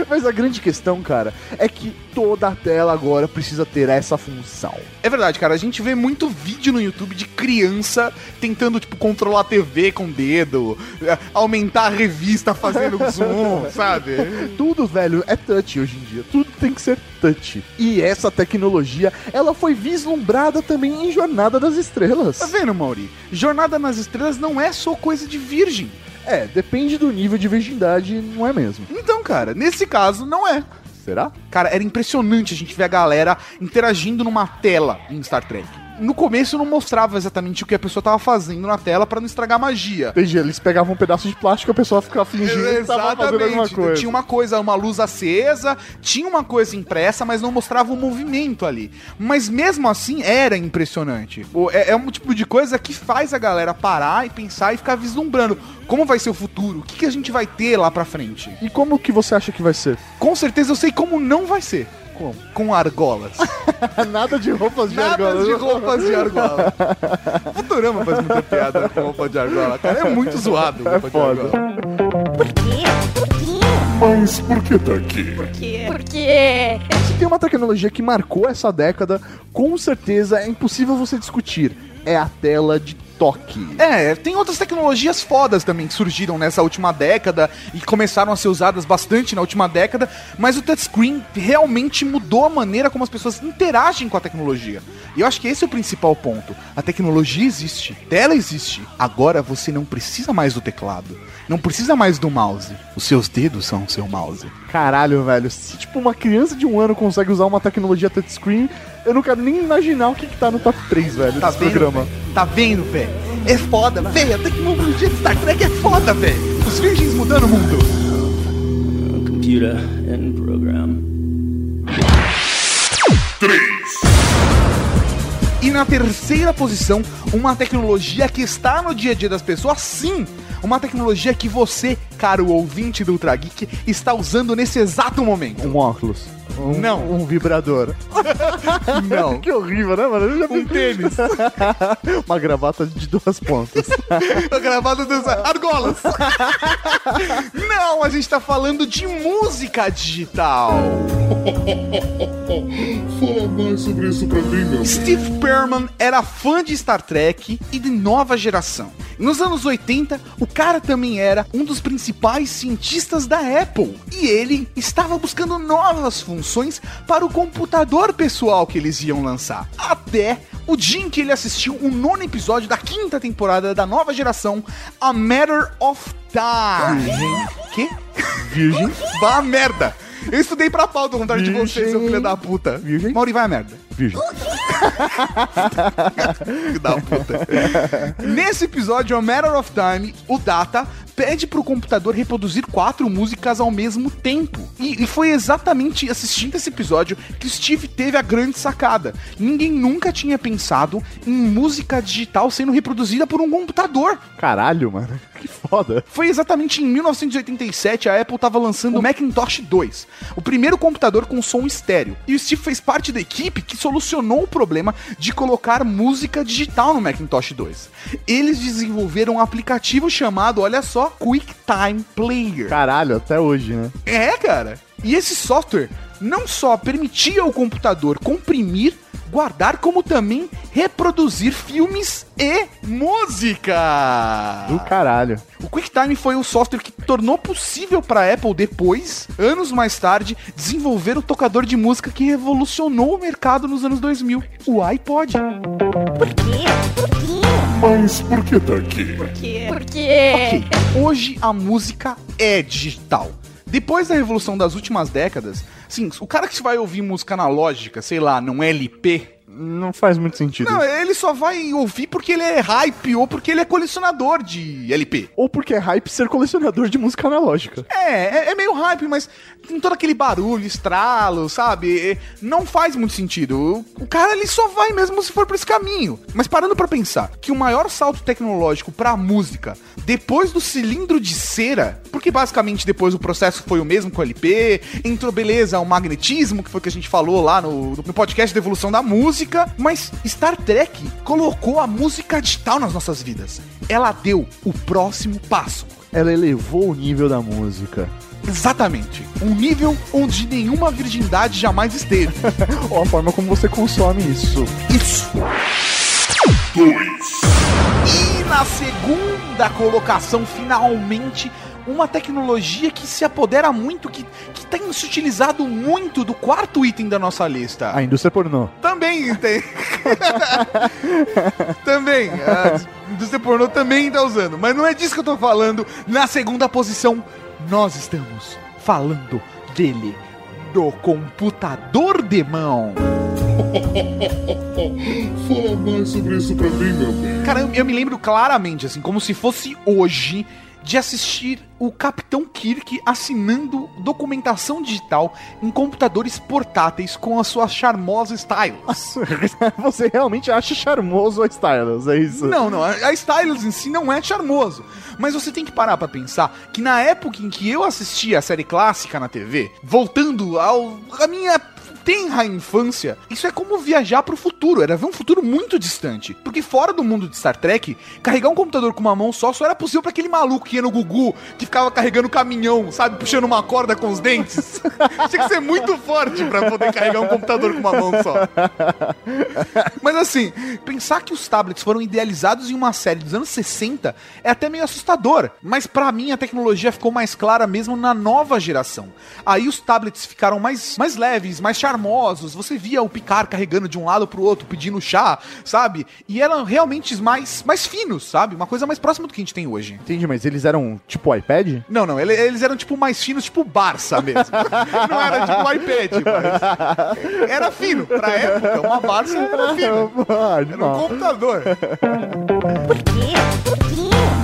Mas a grande questão, cara, é que toda a tela agora precisa ter essa função. É verdade, cara. A gente vê muito vídeo no YouTube de criança tentando, tipo, controlar a TV com o dedo, é, aumentar a revista fazendo zoom, sabe? Tudo, velho, é touch hoje em dia. Tudo tem que ser touch. E essa tecnologia, ela foi vislumbrada também em Jornada das Estrelas. Tá vendo, Mauri? Jornada nas Estrelas não é só coisa de virgem. É, depende do nível de virgindade, não é mesmo? Então, cara, nesse caso, não é. Será? Cara, era impressionante a gente ver a galera interagindo numa tela em Star Trek. No começo não mostrava exatamente o que a pessoa tava fazendo na tela pra não estragar a magia. Entendi, eles pegavam um pedaço de plástico e a pessoa ficava fingindo fazendo alguma coisa. Tinha uma coisa, uma luz acesa, tinha uma coisa impressa, mas não mostrava o movimento ali. Mas mesmo assim era impressionante. É, é um tipo de coisa que faz a galera parar e pensar e ficar vislumbrando como vai ser o futuro, o que, que a gente vai ter lá pra frente. E como que você acha que vai ser? Com certeza eu sei como não vai ser. Como? Com argolas. Nada de roupas de Nada argola. de roupas de argola. Futurama faz muita piada com roupa de argola. Cara, é muito zoado roupa de foda. argola. Por quê? Por quê? Mas por que tá aqui? Por quê? Por quê? Se tem uma tecnologia que marcou essa década, com certeza é impossível você discutir. É a tela de toque. É, tem outras tecnologias fodas também que surgiram nessa última década e começaram a ser usadas bastante na última década, mas o touchscreen realmente mudou a maneira como as pessoas interagem com a tecnologia. E eu acho que esse é o principal ponto. A tecnologia existe, tela existe. Agora você não precisa mais do teclado, não precisa mais do mouse. Os seus dedos são o seu mouse. Caralho, velho. Se tipo uma criança de um ano consegue usar uma tecnologia touchscreen, eu não quero nem imaginar o que, que tá no top 3, velho, Tá desse vendo? programa. velho? Tá vendo, velho? É foda, velho. A tecnologia de Star Trek é foda, velho. Os virgens mudando o mundo. Computer and program. E na terceira posição, uma tecnologia que está no dia a dia das pessoas, sim. Uma tecnologia que você, caro ouvinte do Ultra Geek, está usando nesse exato momento. Um óculos. Um, Não. Um vibrador. Não. que horrível, né, mano? Eu já Um tênis. uma gravata de duas pontas. Gravado das argolas. Não, a gente tá falando de música digital. Fala mais sobre isso pra mim, meu. Steve Perman era fã de Star Trek e de nova geração. Nos anos 80, o cara também era um dos principais cientistas da Apple. E ele estava buscando novas funções para o computador pessoal que eles iam lançar. Até o dia em que ele assistiu o nono episódio da quinta temporada da nova geração, A Matter of Time. Que? Virgem. Vá merda! Eu estudei pra pau do contrário de você, seu filho da puta. Virgem. Mauri, vai a merda. Virgem. Filho da puta. Nesse episódio, A Matter of Time, o Data pede pro computador reproduzir quatro músicas ao mesmo tempo. E, e foi exatamente assistindo esse episódio que o Steve teve a grande sacada. Ninguém nunca tinha pensado em música digital sendo reproduzida por um computador. Caralho, mano. Que foda. Foi exatamente em 1987 a Apple estava lançando o Macintosh 2, o primeiro computador com som estéreo. E o Steve fez parte da equipe que solucionou o problema de colocar música digital no Macintosh 2. Eles desenvolveram um aplicativo chamado, olha só, QuickTime Player. Caralho, até hoje, né? É, cara. E esse software não só permitia ao computador comprimir, guardar, como também reproduzir filmes e música. Do caralho. O QuickTime foi o software que tornou possível para a Apple depois, anos mais tarde, desenvolver o tocador de música que revolucionou o mercado nos anos 2000, o iPod. Por quê? Por quê? Mas por que tá aqui? Por quê? Por quê? Ok, hoje a música é digital. Depois da revolução das últimas décadas, sim, o cara que vai ouvir música analógica, sei lá, num LP, Não faz muito sentido. não, ele só vai ouvir porque ele é hype ou porque ele é colecionador de LP. Ou porque é hype ser colecionador de música analógica. É, é, é meio hype, mas tem todo aquele barulho, estralo, sabe? Não faz muito sentido. O, cara ele só vai mesmo se for pra esse caminho. Mas parando pra pensar que o maior salto tecnológico pra música, depois do cilindro de cera, porque basicamente depois o processo foi o mesmo com o LP, entrou beleza o magnetismo, que foi o que a gente falou lá no, no podcast da evolução da música, mas Star Trek colocou a música digital nas nossas vidas. Ela deu o próximo passo. Ela elevou o nível da música. Exatamente. Um nível onde nenhuma virgindade jamais esteve. Ou a forma como você consome isso. Isso. 2. E na segunda colocação, finalmente, uma tecnologia que se apodera muito, que, que tem se utilizado muito do quarto item da nossa lista. A indústria pornô. Também tem. também. A indústria pornô também tá usando. Mas não é disso que eu tô falando. Na segunda posição, nós estamos falando dele. Do computador de mão. Fala mais sobre isso pra mim, meu bem. Cara, eu, eu me lembro claramente, assim, como se fosse hoje, de assistir o Capitão Kirk assinando documentação digital em computadores portáteis com a sua charmosa stylus. Você realmente acha charmoso a Stylus, é isso? Não, não, a stylus em si não é charmoso. Mas você tem que parar pra pensar que na época em que eu assistia a série clássica na TV, voltando ao a minha tenra infância, isso é como viajar pro futuro, era ver um futuro muito distante. Porque fora do mundo de Star Trek, carregar um computador com uma mão só só era possível pra aquele maluco que ia no Gugu, que ficava carregando caminhão, sabe, puxando uma corda com os dentes. Tinha que ser muito forte pra poder carregar um computador com uma mão só. Mas assim, pensar que os tablets foram idealizados em uma série dos anos 60 é até meio assustador. Mas pra mim a tecnologia ficou mais clara mesmo na nova geração. Aí os tablets ficaram mais, mais leves, mais charmosos. Você via o Picard carregando de um lado pro outro, pedindo chá, sabe? E eram realmente mais, mais finos, sabe? Uma coisa mais próxima do que a gente tem hoje. Entendi, mas eles eram tipo iPad? Não, não, ele- eles eram tipo mais finos, tipo Barça mesmo. não era tipo iPad, mas era fino. Pra época, uma Barça era fino. Ah, Era um computador.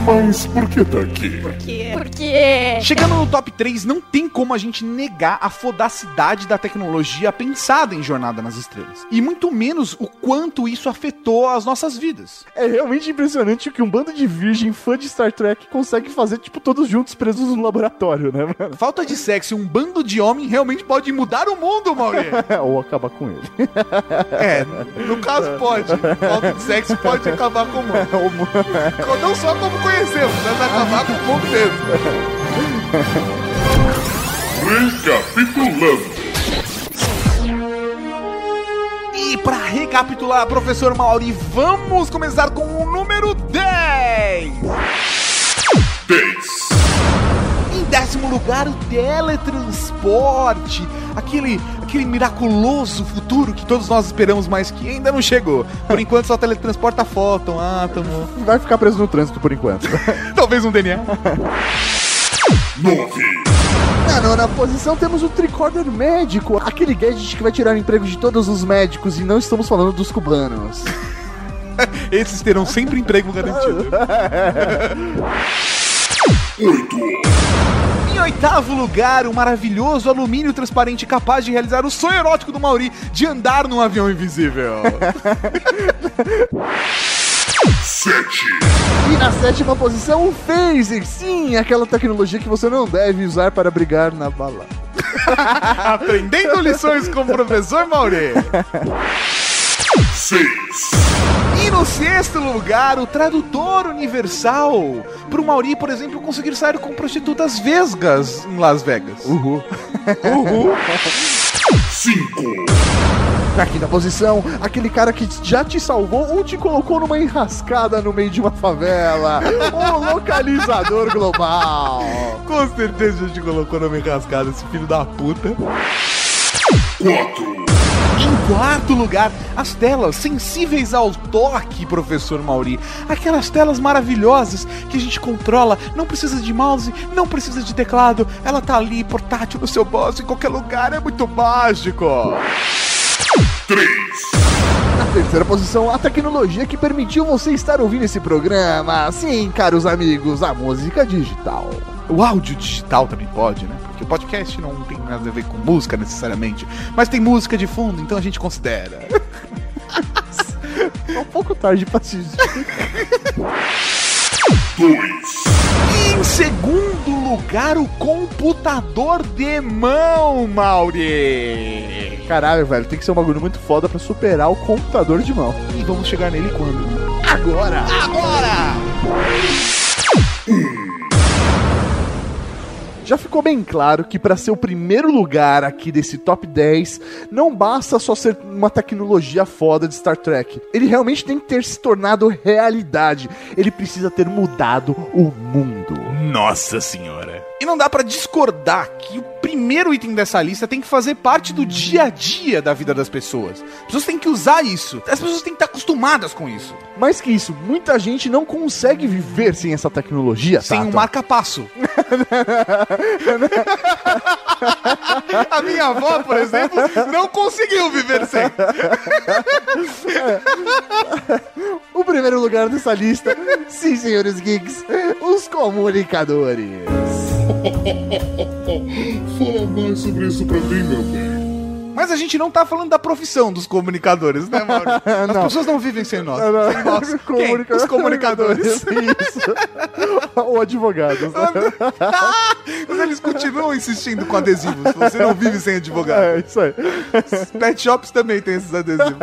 Mas por que tá aqui? Por quê? Por quê? Chegando no top 3, não tem como a gente negar a fodacidade da tecnologia pensada em Jornada nas Estrelas. E muito menos o quanto isso afetou as nossas vidas. É realmente impressionante o que um bando de virgem fã de Star Trek consegue fazer, tipo, todos juntos presos no laboratório, né, mano? Falta de sexo e um bando de homem realmente pode mudar o mundo, Mauri. Ou acabar com ele. É, no caso pode. Falta de sexo pode acabar com o mundo. Não só como conhecemos, mas acabar com o mundo mesmo. Recapitulando. E pra recapitular, professor Mauri, vamos começar com o número 10. 10. Em décimo lugar, o teletransporte. Aquele, aquele miraculoso futuro que todos nós esperamos, mas que ainda não chegou. Por enquanto só teletransporta fóton, átomo, Vai ficar preso no trânsito por enquanto. talvez um DNA. 9. Na nona posição temos o tricorder médico, aquele gadget que vai tirar o emprego de todos os médicos, e não estamos falando dos cubanos. Esses terão sempre emprego garantido. 8. Oitavo lugar, o maravilhoso alumínio transparente capaz de realizar o sonho erótico do Mauri de andar num avião invisível. 7. E na sétima posição, o phaser, sim, aquela tecnologia que você não deve usar para brigar na bala. Aprendendo lições com o professor Mauri. 6. E no sexto lugar, o tradutor universal. Pro Mauri, por exemplo, conseguir sair com prostitutas vesgas em Las Vegas. Uhul. Uhul. 5. Na quinta posição, aquele cara que já te salvou ou te colocou numa enrascada no meio de uma favela. o localizador global. Com certeza a gente colocou nome enrascado esse filho da puta. 4. Em quarto lugar, as telas sensíveis ao toque, professor Mauri. Aquelas telas maravilhosas que a gente controla, não precisa de mouse, não precisa de teclado, ela tá ali portátil no seu bolso, em qualquer lugar, é muito mágico. Na terceira posição, a tecnologia que permitiu você estar ouvindo esse programa. Sim, caros amigos, a música digital. O áudio digital também pode, né? Porque o podcast não tem nada a ver com música necessariamente, mas tem música de fundo, então a gente considera. É um pouco tarde pra se E em segundo lugar, o computador de mão, Mauri. Caralho, velho, tem que ser um bagulho muito foda pra superar o computador de mão. E vamos chegar nele quando? Agora! Agora! Já ficou bem claro que para ser o primeiro lugar aqui desse top 10, não basta só ser uma tecnologia foda de Star Trek. Ele realmente tem que ter se tornado realidade. Ele precisa ter mudado o mundo. Nossa senhora. E não dá pra discordar que o primeiro item dessa lista tem que fazer parte do dia a dia da vida das pessoas. As pessoas têm que usar isso. As pessoas têm que estar acostumadas com isso. Mais que isso, muita gente não consegue viver sem essa tecnologia, Sem um marca-passo. a minha avó, por exemplo, não conseguiu viver sem. O primeiro lugar dessa lista, sim, senhores geeks, os comunicadores. Fala mais sobre isso pra mim, meu bem. Mas a gente não tá falando da profissão dos comunicadores, né, Mauro? As Não. pessoas não vivem sem nós. Não. Sem nós. Quem? Comunica- Os comunicadores. Isso. Ou advogados. né? Mas eles continuam insistindo com adesivos. Você não vive sem advogado. É, isso aí. Pet shops também tem esses adesivos.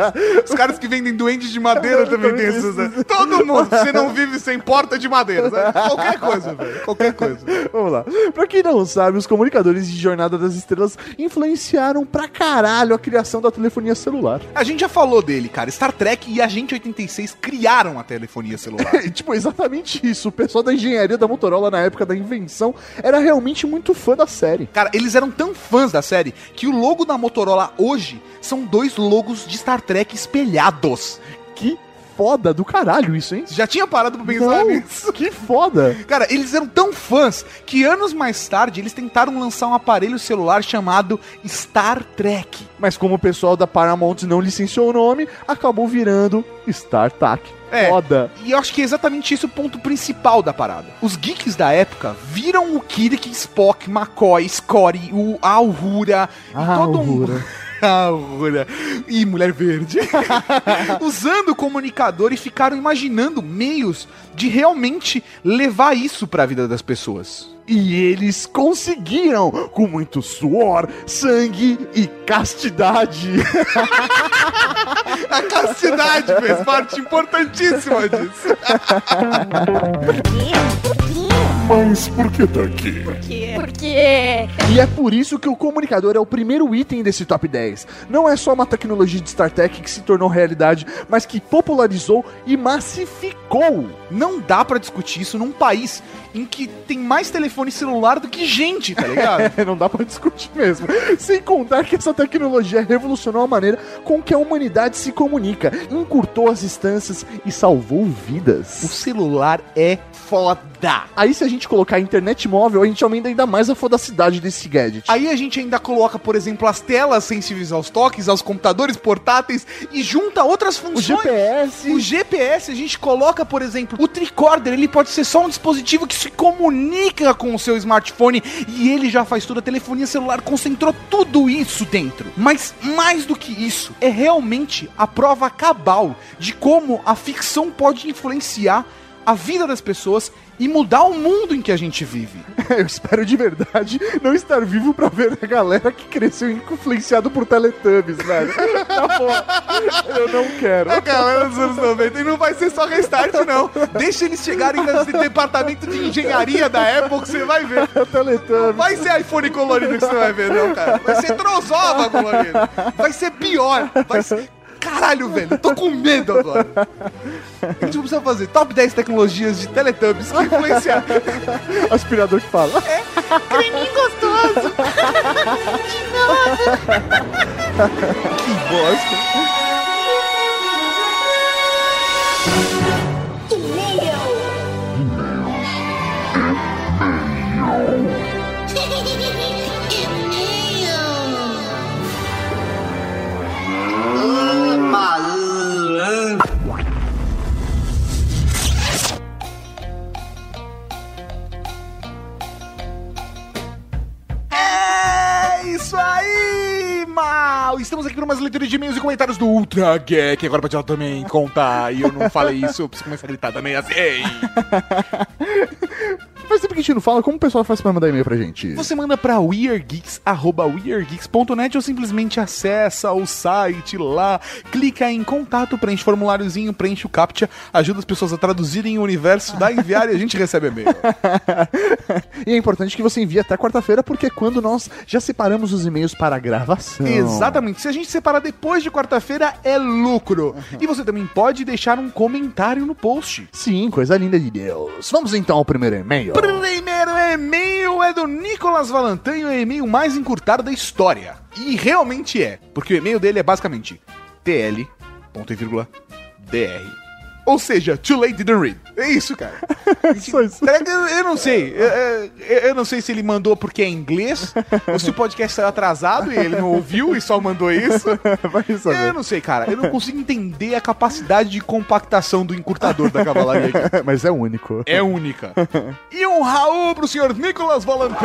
Os caras que vendem doentes de madeira também tem esses adesivos. Todo mundo. Você não vive sem porta de madeira. sabe? Qualquer coisa, velho. Qualquer coisa. Vamos lá. Pra quem não sabe, os comunicadores de Jornada das Estrelas influenciaram pra caralho a criação da telefonia celular. A gente já falou dele, cara. Star Trek e Agente 86 criaram a telefonia celular. tipo, exatamente isso. O pessoal da engenharia da Motorola na época da invenção era realmente muito fã da série. Cara, eles eram tão fãs da série que o logo da Motorola hoje são dois logos de Star Trek espelhados. Que foda do caralho isso, hein? Você já tinha parado pra pensar Não, nisso? que foda. Cara, eles eram tão fãs que anos mais tarde eles tentaram lançar um aparelho celular chamado Star Trek. Mas como o pessoal da Paramount não licenciou o nome, acabou virando StarTAC. É. Foda. E eu acho que é exatamente esse o ponto principal da parada. Os geeks da época viram o Kirk, Spock, McCoy, Scotty, o Aurora e Ah, todo Uhura. mundo. Aurora. E Mulher Verde. Usando o comunicador e ficaram imaginando meios de realmente levar isso pra vida das pessoas. E eles conseguiram, com muito suor, sangue e castidade. A castidade fez parte importantíssima disso. Mas por que tá aqui? Porque. E é por isso que o comunicador é o primeiro item desse top 10. Não é só uma tecnologia de StarTech que se tornou realidade, mas que popularizou e massificou. Não dá pra discutir isso num país em que tem mais telefone celular do que gente, tá ligado? Não dá pra discutir mesmo. Sem contar que essa tecnologia revolucionou a maneira com que a humanidade se comunica, encurtou as distâncias e salvou O vidas. celular é foda. Aí se a gente colocar a internet móvel, a gente aumenta ainda mais a fodacidade desse gadget. Aí a gente ainda coloca, por exemplo, as telas sensíveis aos toques, aos computadores portáteis e junta outras O funções. GPS... O GPS, a gente coloca, por exemplo, o tricorder, ele pode ser só um dispositivo que se comunica com o seu smartphone e ele já faz tudo. A telefonia celular concentrou tudo isso dentro. Mas mais do que isso, é realmente a prova cabal de como a ficção pode influenciar a vida das pessoas e mudar o mundo em que a gente vive. Eu espero de verdade não estar vivo pra ver a galera que cresceu influenciado por Teletubbies, velho. Tá bom. Eu não quero. A galera dos anos 90 e não vai ser só restart, não. Deixa eles chegarem nesse departamento de engenharia da Apple que você vai ver. Teletubbies. Vai ser iPhone colorido que você vai ver, não, cara. Vai ser trozoba colorido. Vai ser pior. Vai ser... Caralho, velho, tô com medo agora. A gente precisa fazer top 10 tecnologias de Teletubbies que influenciaram. Aspirador que fala. Que bosta. É Estamos aqui para mais leitura de e-mails e comentários do Ultra Geek. Agora pode também contar. E eu não falei isso, eu preciso começar a gritar também assim. Tempo que a gente não fala, como o pessoal faz pra mandar e-mail pra gente? Você manda pra weirdgeeks.weirdgeeks.net ou simplesmente acessa o site lá, clica em contato, preenche formuláriozinho, preenche o CAPTCHA, ajuda as pessoas a traduzirem o universo, dá enviar e a gente recebe e-mail. e é importante que você envie até quarta-feira, porque é quando nós já separamos os e-mails para a gravação. Exatamente. Se a gente separar depois de quarta-feira, é lucro. E você também pode deixar um comentário no post. Sim, coisa linda de Deus. Vamos então ao primeiro e-mail. Primeiro e-mail é do Nicolas Valentin, o e-mail mais encurtado da história. E realmente é, porque o e-mail dele é basicamente tl, ponto e vírgula, dr. Ou seja, too late didn't read. É isso, cara. Só isso. Eu, eu não sei. Eu, eu- não sei se ele mandou porque é inglês, ou se o podcast saiu atrasado e ele não ouviu e só mandou isso. Vai saber. Eu não sei, cara. Eu não consigo entender a capacidade de compactação do encurtador da cavalaria aqui. Mas é único. É única. E um Raul pro senhor Nicolas Valentin.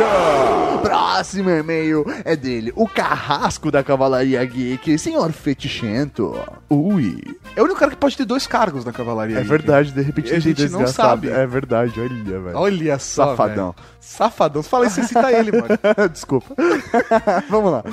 Próximo e-mail é dele, o carrasco da Cavalaria Geek, senhor Fetichento. Ui. É o único cara que pode ter dois cargos na cavalaria. É Geek. verdade, de repente A gente não sabe. É verdade, olha, velho. Olha só, Safadão. velho. Safadão. Você fala isso, você cita ele, mano. Desculpa. Vamos lá.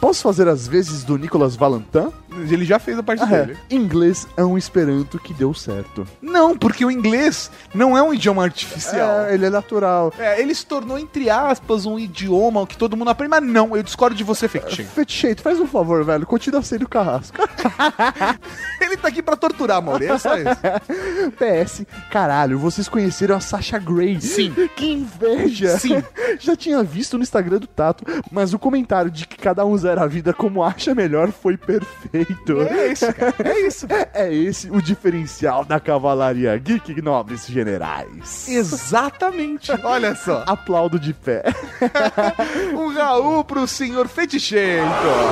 Posso fazer as vezes do Nicolas Valentin? Ele já fez a parte Ah, dele. é. Inglês é um esperanto que deu certo. Não, porque o inglês não é um idioma artificial. É, ele é natural. É, ele se tornou, entre aspas, um idioma que todo mundo aprende, mas não, eu discordo de você, Fectin. Fetichento, faz um favor, velho. Continua sendo carrasco. Ele tá aqui pra torturar, Mauri, é só isso. PS, caralho, vocês conheceram a Sasha Grey. Sim. Que inveja. Sim. Já tinha visto no Instagram do Tato, mas o comentário de que cada um zera a vida como acha melhor foi perfeito. É isso, cara. É isso. É esse o diferencial da Cavalaria Geek Nobres Generais. Exatamente. Olha só. Aplaudo de pé. Um Raul pro senhor Fetichento.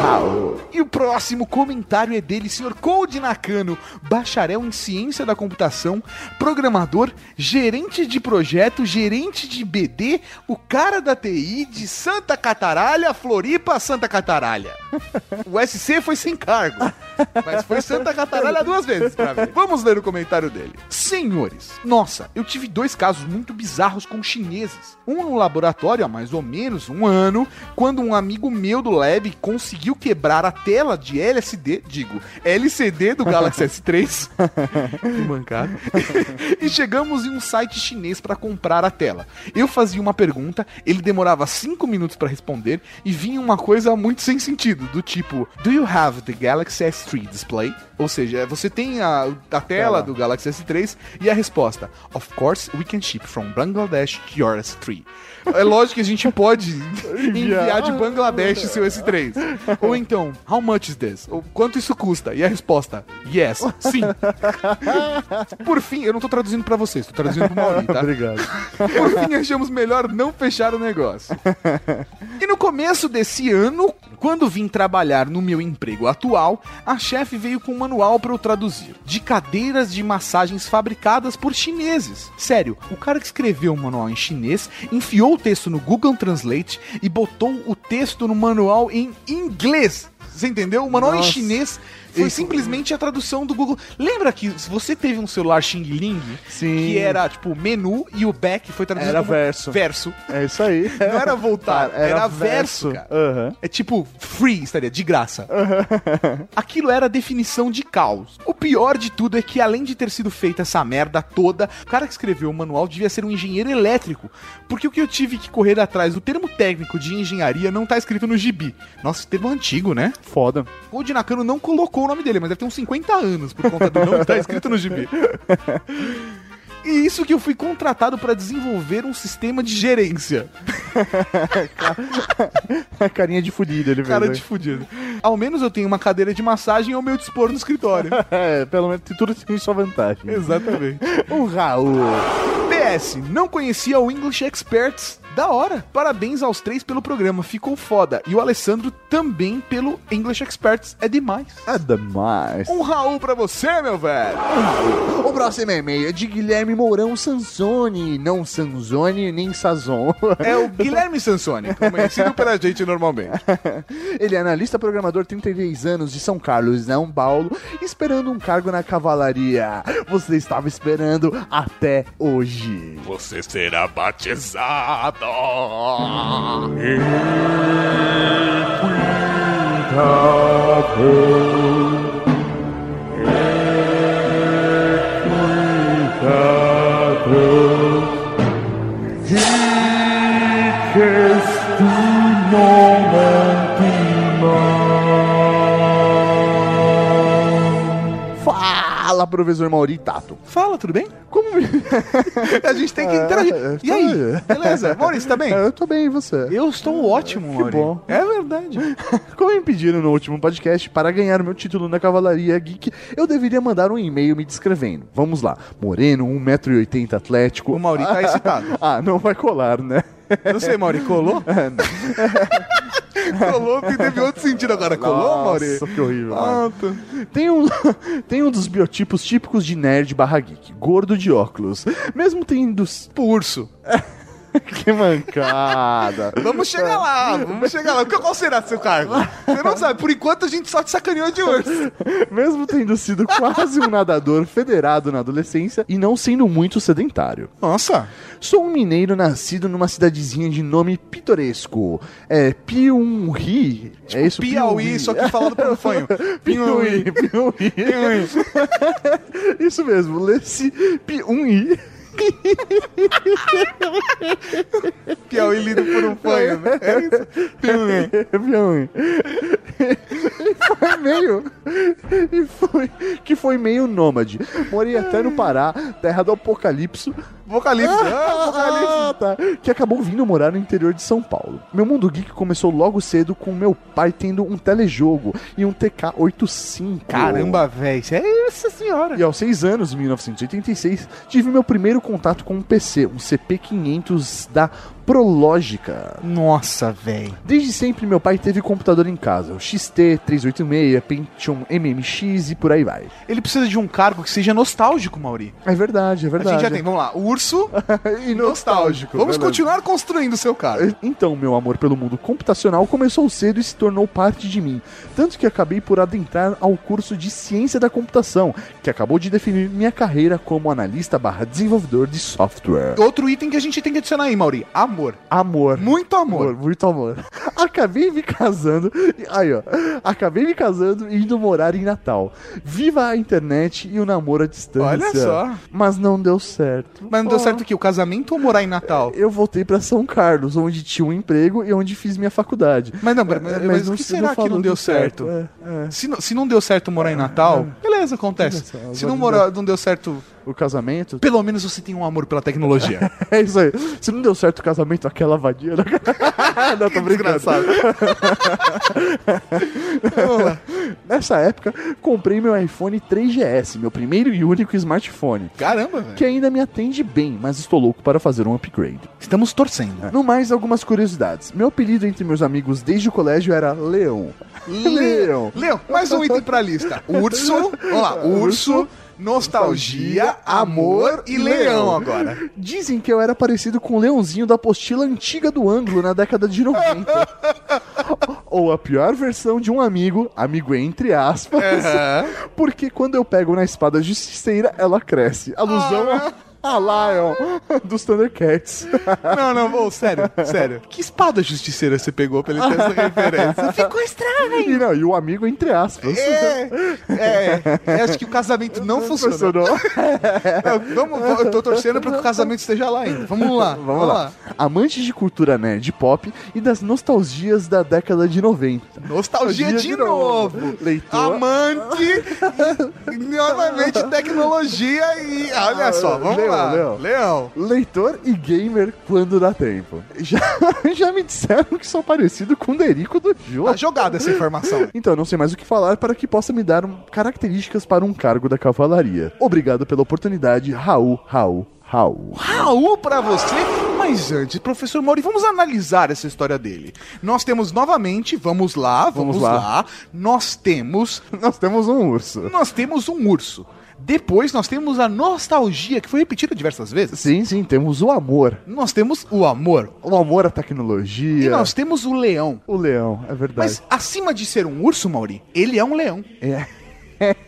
Raul. E o próximo comentário é dele, senhor Code Nakano, bacharel em ciência da computação, programador, gerente de projeto, gerente de BD, o cara da TI de Santa Cataralha, Floripa, Santa Cataralha. O SC foi sem cargo, mas foi Santa Cataralha duas vezes pra ver. Vamos ler o comentário dele. Senhores, nossa, eu tive dois casos muito bizarros com chineses. Um no laboratório há mais ou menos um ano, quando um amigo meu do lab conseguiu quebrar a tela de LSD, digo, LCD do Galaxy S3. que mancada. e chegamos em um site chinês para comprar a tela. Eu fazia uma pergunta, ele demorava 5 minutos para responder e vinha uma coisa muito sem sentido, do tipo: Do you have the Galaxy S3 display? Ou seja, você tem a, a tela do Galaxy S3 e a resposta: Of course, we can ship from Bangladesh to your S3. É lógico que a gente pode enviar de Bangladesh seu S3. Ou então, how much is this? Ou quanto isso custa? E a resposta: Yes, sim. Por fim, eu não tô traduzindo pra vocês, tô traduzindo pro Mauri, tá? Obrigado. Por fim, achamos melhor não fechar o negócio. E no começo desse ano, quando vim trabalhar no meu emprego atual, a chefe veio com um manual para eu traduzir, de cadeiras de massagens fabricadas por chineses. Sério, o cara que escreveu o manual em chinês enfiou o texto no Google Translate e botou o texto no manual em inglês. Você entendeu? O manual em Nossa. chinês foi simplesmente a tradução do Google. Lembra que você teve um celular Xing Ling, Sim. que era tipo menu e o back foi traduzido Era como verso. verso. É isso aí. Não era voltar, era, verso, cara. Aham. É tipo free, estaria de graça. Aquilo era a definição de caos. O pior de tudo é que além de ter sido feita essa merda toda, o cara que escreveu o manual devia ser um engenheiro elétrico, porque o que eu tive que correr atrás do termo técnico de engenharia não tá escrito no gibi. Nossa, termo antigo, né? Foda. O Dinakano não colocou o nome dele, mas deve ter uns 50 anos por conta do não estar escrito no gibi. E isso que eu fui contratado para desenvolver um sistema de gerência. Carinha de fudido ele Cara mesmo. de fudido. Ao menos eu tenho uma cadeira de massagem ao meu dispor no escritório. É, pelo menos tudo tem sua vantagem. Exatamente. O Raul. PS, não conhecia o English Experts. Da hora. Parabéns aos três pelo programa, ficou foda. E o Alessandro também pelo English Experts. É demais. É demais. Um Raul pra você, meu velho. O próximo e-mail é de Guilherme Mourão Sansoni. Não Sanzoni, nem Sazon. É o Guilherme Sansoni, conhecido pela gente normalmente. Ele é analista programador, 33 anos, de São Carlos, São Paulo, esperando um cargo na cavalaria. Você estava esperando até hoje. Você será batizado. If we have Fala, professor Mauri Tato. Fala, tudo bem? Como... A gente tem que interagir. É, E aí? tá. Beleza? Maurício, tá bem? Eu tô bem, e você? Eu estou ótimo, Maurício. bom. É verdade. Como me pediram no último podcast, para ganhar o meu título na Cavalaria Geek, eu deveria mandar um e-mail me descrevendo. Vamos lá. Moreno, 1,80m, atlético. O Mauri tá excitado. Ah, não vai colar, né? Não sei, Mauri, colou? colou que teve outro sentido agora. Colou, Mauri? Nossa, que horrível. Tem um, tem um dos biotipos típicos de nerd barra geek. Gordo de óculos. Mesmo tendo... Urso. que mancada. Vamos chegar lá, vamos chegar lá. Qual será seu cargo? Você não sabe, por enquanto a gente só te sacaneou de urso. Mesmo tendo sido quase um nadador federado na adolescência e não sendo muito sedentário. Nossa. Sou um mineiro nascido numa cidadezinha de nome pitoresco. É Piumhi. é isso? Piauí, Piumhi. só que falado por um fanho. Piumhi. Piumhi. Isso mesmo, lê-se Piumhi. Piauí lido por um fanho, né? É isso? Piauí. E foi meio. E foi. Que foi meio nômade. Morei até no Pará, terra do apocalipse. Vocalipse. Ah, vocalipse. Ah, tá. Que acabou vindo morar no interior de São Paulo. Meu mundo geek começou logo cedo com meu pai tendo um telejogo e um TK-85. Caramba, velho. Essa senhora. E aos seis anos, em 1986, tive meu primeiro contato com um PC, um CP500 da Prológica. Nossa, velho. Desde sempre meu pai teve computador em casa, o XT, 386, Pentium MMX e por aí vai. Ele precisa de um cargo que seja nostálgico, Mauri. É verdade, é A verdade. gente já tem, vamos lá, urso e nostálgico. Vamos verdade. continuar construindo o seu cargo. Então, meu amor pelo mundo computacional começou cedo e se tornou parte de mim. Tanto que acabei por adentrar ao curso de Ciência da Computação, que acabou de definir minha carreira como analista barra desenvolvedor de software. Outro item que a gente tem que adicionar aí, Mauri. Amor. Amor. Muito amor. Muito amor. Acabei me casando. e- Aí, ó. Acabei me casando e indo morar em Natal. Viva a internet e o namoro à distância. Olha só. Mas não deu certo. Mas não deu Oh. certo o quê? O casamento ou morar em Natal? Eu voltei pra São Carlos, onde tinha um emprego e onde fiz minha faculdade. Mas não, mas, mas, Mas o que se- será que não deu certo? certo, é, é. Se, não, se não deu certo morar em Natal, beleza, acontece. Só, Se não, agora mora, não deu certo, O casamento. pelo menos você tem um amor pela tecnologia. É isso aí. Se não deu certo o casamento, aquela vadia. Não, não tô brincando. Nessa época, comprei meu iPhone 3GS, meu primeiro e único smartphone. Caramba, velho. Que ainda me atende bem, mas estou louco para fazer um upgrade. Estamos torcendo. No mais, algumas curiosidades. Meu apelido entre meus amigos desde o colégio era Leão. Leão. Leão, mais um item pra lista. Urso, vamos lá, urso, nostalgia, amor e leão agora. Dizem que eu era parecido com o leãozinho da apostila antiga do ângulo na década de 90. Ou a pior versão de um amigo, amigo entre aspas, porque quando eu pego na espada justiceira, ela cresce. Alusão a, a Lion dos Thundercats. Não, não, ô, sério, sério. Que espada justiceira você pegou pra ele ter essa referência? Ficou estranho. E, não, e o amigo entre aspas. É, é, é, acho que o casamento não funcionou. Funcionou. Não, vamos, eu tô torcendo pra que o casamento esteja lá ainda. Vamos lá, Vamos lá. Amantes de cultura nerd pop e das nostalgias da década de 90. Nostalgia de, de novo. novo. Leitor. Amante, e novamente tecnologia e olha só, vamos lá. Leão. Leitor e gamer quando dá tempo. Já, já me disseram que sou parecido com o Derico do jogo. Tá jogada essa informação. Então, não sei mais o que falar para que possa me dar características para um cargo da cavalaria. Obrigado pela oportunidade, Raul, Raul, Raul. Raul pra você. Mas antes, professor Mauri, vamos analisar essa história dele. Nós temos novamente, vamos lá, vamos, Vamos lá. lá. Nós temos, Nós temos um urso. nós temos um urso. Depois nós temos a nostalgia, que foi repetida diversas vezes. Sim, sim, temos o amor. Nós temos o amor. O amor à tecnologia. E nós temos o leão. O leão, é verdade. Mas acima de ser um urso, Mauri, ele é um leão. É.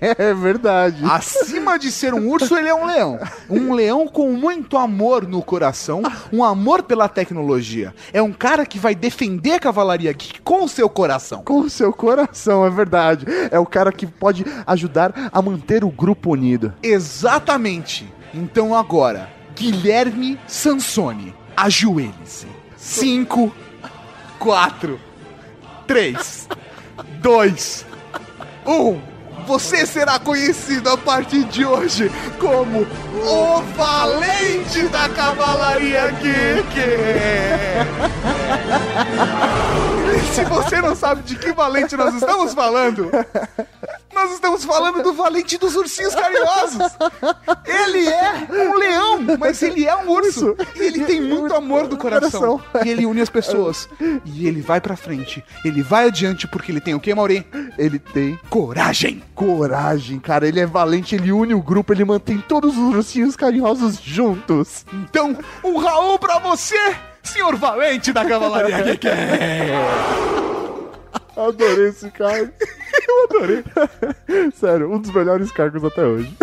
é verdade. Acima de ser um urso, ele é um leão. Um leão com muito amor no coração, um amor pela tecnologia. É um cara que vai defender a Cavalaria Geek com o seu coração. Com o seu coração, é verdade. É o cara que pode ajudar a manter o grupo unido. Exatamente. Então agora, Guilherme Sansoni, ajoelhe-se. 5, 4, 3, 2, 1. Você será conhecido a partir de hoje como o Valente da Cavalaria Geek. E se você não sabe de que valente nós estamos falando, nós estamos falando do valente dos ursinhos carinhosos. Ele é um leão, mas ele é um urso. E ele tem muito amor do coração. E ele une as pessoas. E ele vai pra frente. Ele vai adiante porque ele tem o que, Mauri? Ele tem Coragem. coragem, cara. Ele é valente, ele une o grupo, ele mantém todos os ursinhos carinhosos juntos. Então, um Raul pra você, senhor valente da Cavalaria Geek. Adorei esse cargo. Eu adorei. Sério, um dos melhores cargos até hoje.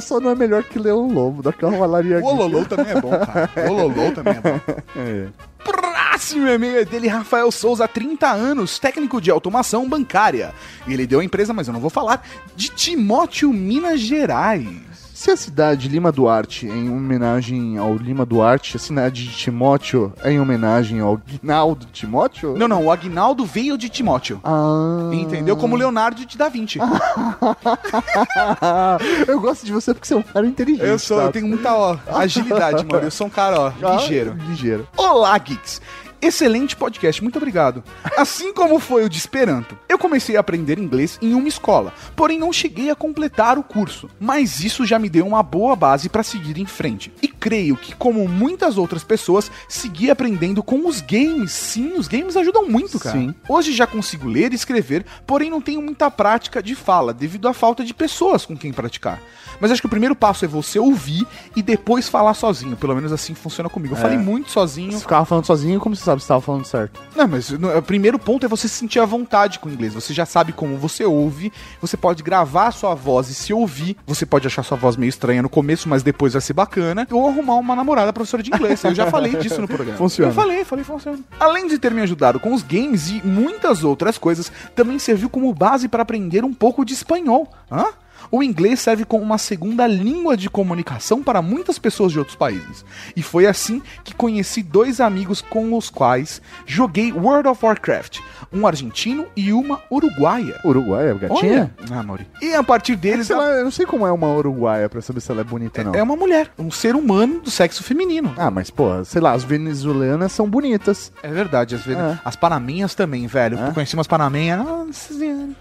Só não é melhor que Leão Lobo, da Cavalaria O Ololô também é bom, cara. O Ololô também é bom. É. Próximo e-mail é dele, Rafael Souza, 30 anos, técnico de automação bancária. Ele deu a empresa, mas eu não vou falar, de Timóteo, Minas Gerais. Se a cidade Lima Duarte, em homenagem ao Lima Duarte, a cidade de Timóteo é em homenagem ao Guinaldo Timóteo? Não, não, o Agnaldo veio de Timóteo. Ah. Entendeu? Como Leonardo de Da Vinci. eu gosto de você porque você é um cara inteligente. Eu sou, eu sabe? tenho muita ó, agilidade, mano. Eu sou um cara, ó, Ah, ligeiro. Ligeiro. Olá, Geeks! Excelente podcast, muito obrigado. Assim como foi o de Esperanto, eu comecei a aprender inglês em uma escola, porém não cheguei a completar o curso. Mas isso já me deu uma boa base para seguir em frente. E creio que, como muitas outras pessoas, segui aprendendo com os games. Sim, os games ajudam muito, cara. Sim. Hoje já consigo ler e escrever, porém não tenho muita prática de fala, devido à falta de pessoas com quem praticar. Mas acho que o primeiro passo é você ouvir e depois falar sozinho. Pelo menos assim funciona comigo. Eu falei muito sozinho. Você ficava falando sozinho, como você sabe se estava falando certo? Não, mas no- o primeiro ponto é você se sentir à vontade com o inglês. Você já sabe como você ouve, você pode gravar a sua voz e se ouvir. Você pode achar sua voz meio estranha no começo, mas depois vai ser bacana. Ou arrumar uma namorada professora de inglês. Eu já falei disso no programa. Funciona. Eu falei, falei, funciona. Além de ter me ajudado com os games e muitas outras coisas, também serviu como base para aprender um pouco de espanhol. Hã? O inglês serve como uma segunda língua de comunicação para muitas pessoas de outros países. E foi assim que conheci dois amigos com os quais joguei World of Warcraft, um argentino e uma uruguaia. Uruguaia, gatinha? Olha. Ah, Mauri. E a partir deles Sei lá, eu não sei como é uma uruguaia pra saber se ela é bonita, não. é uma mulher, um ser humano do sexo feminino. Ah, mas, pô, sei lá, as venezuelanas são bonitas. É verdade, às vezes. É. As panamenhas também, velho. É? Eu conheci umas panamenhas.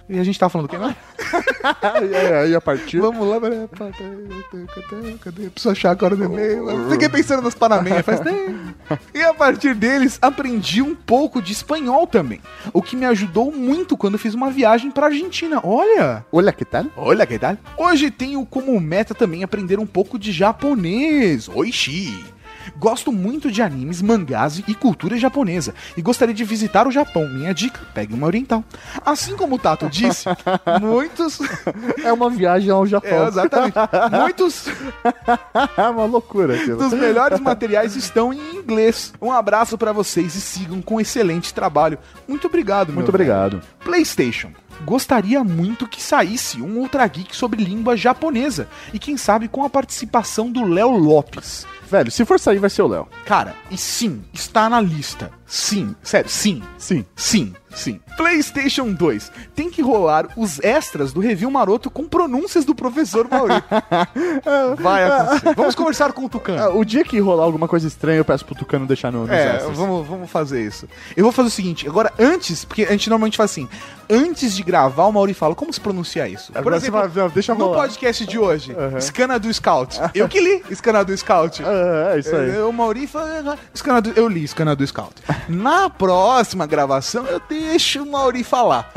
E a gente tava falando do quê, né? e aí, a partir... Vamos lá, cadê, cadê, preciso achar agora no e-mail. Fiquei pensando nas panamenhas faz tempo. E a partir deles, aprendi um pouco de espanhol também. O que me ajudou muito quando fiz uma viagem pra Argentina. Olha! Olha que tal? Olha que tal? Hoje tenho como meta também aprender um pouco de japonês. Oishi! Gosto muito de animes, mangás e cultura japonesa e gostaria de visitar o Japão. Minha dica: pegue uma oriental. Assim como o Tato disse, muitos. É uma viagem ao Japão. É, exatamente. Muitos É uma loucura aquilo. dos melhores materiais estão em inglês. Um abraço pra vocês e sigam com excelente trabalho. Muito obrigado, meu Muito velho. obrigado. PlayStation. Gostaria muito que saísse um Ultra Geek sobre língua japonesa. E quem sabe com a participação do Léo Lopes. Velho, se for sair, vai ser o Léo. Cara, e sim, está na lista. Sim, sério, sim. Sim. Sim. Sim. PlayStation 2. Tem que rolar os extras do review maroto com pronúncias do professor Mauri. Vai acontecer. Vamos conversar com o Ah, Tucano. o dia que rolar alguma coisa estranha, eu peço pro Tucano deixar no, nos É, extras. vamos, vamos fazer isso. Eu vou fazer o seguinte, agora antes, porque a gente normalmente faz assim, antes de gravar, o Mauri fala como se pronuncia isso. Por Agora exemplo, você vai- deixa no rolar. podcast de hoje, Escana do Scout. Eu que li Escana do Scout. Ah, é isso aí. Eu, o Mauri fala, Escana do- eu li Escana do Scout. Na próxima gravação, eu deixo o Mauri falar.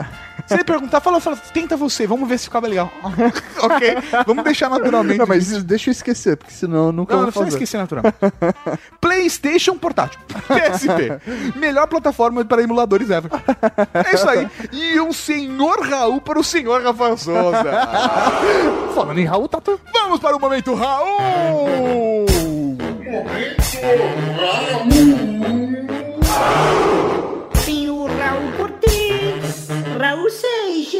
Se ele perguntar, fala, fala, tenta você, vamos ver se ficava legal. ok? Vamos deixar naturalmente. Não, mas deixa eu esquecer, porque senão eu nunca Não, vou não precisa fazer. esquecer naturalmente. PlayStation portátil. PSP. Melhor plataforma para emuladores ever. É isso aí. E um senhor Raul para o senhor Rafael Souza. Falando em Raul, tá tudo. Vamos para o momento Raul! Tem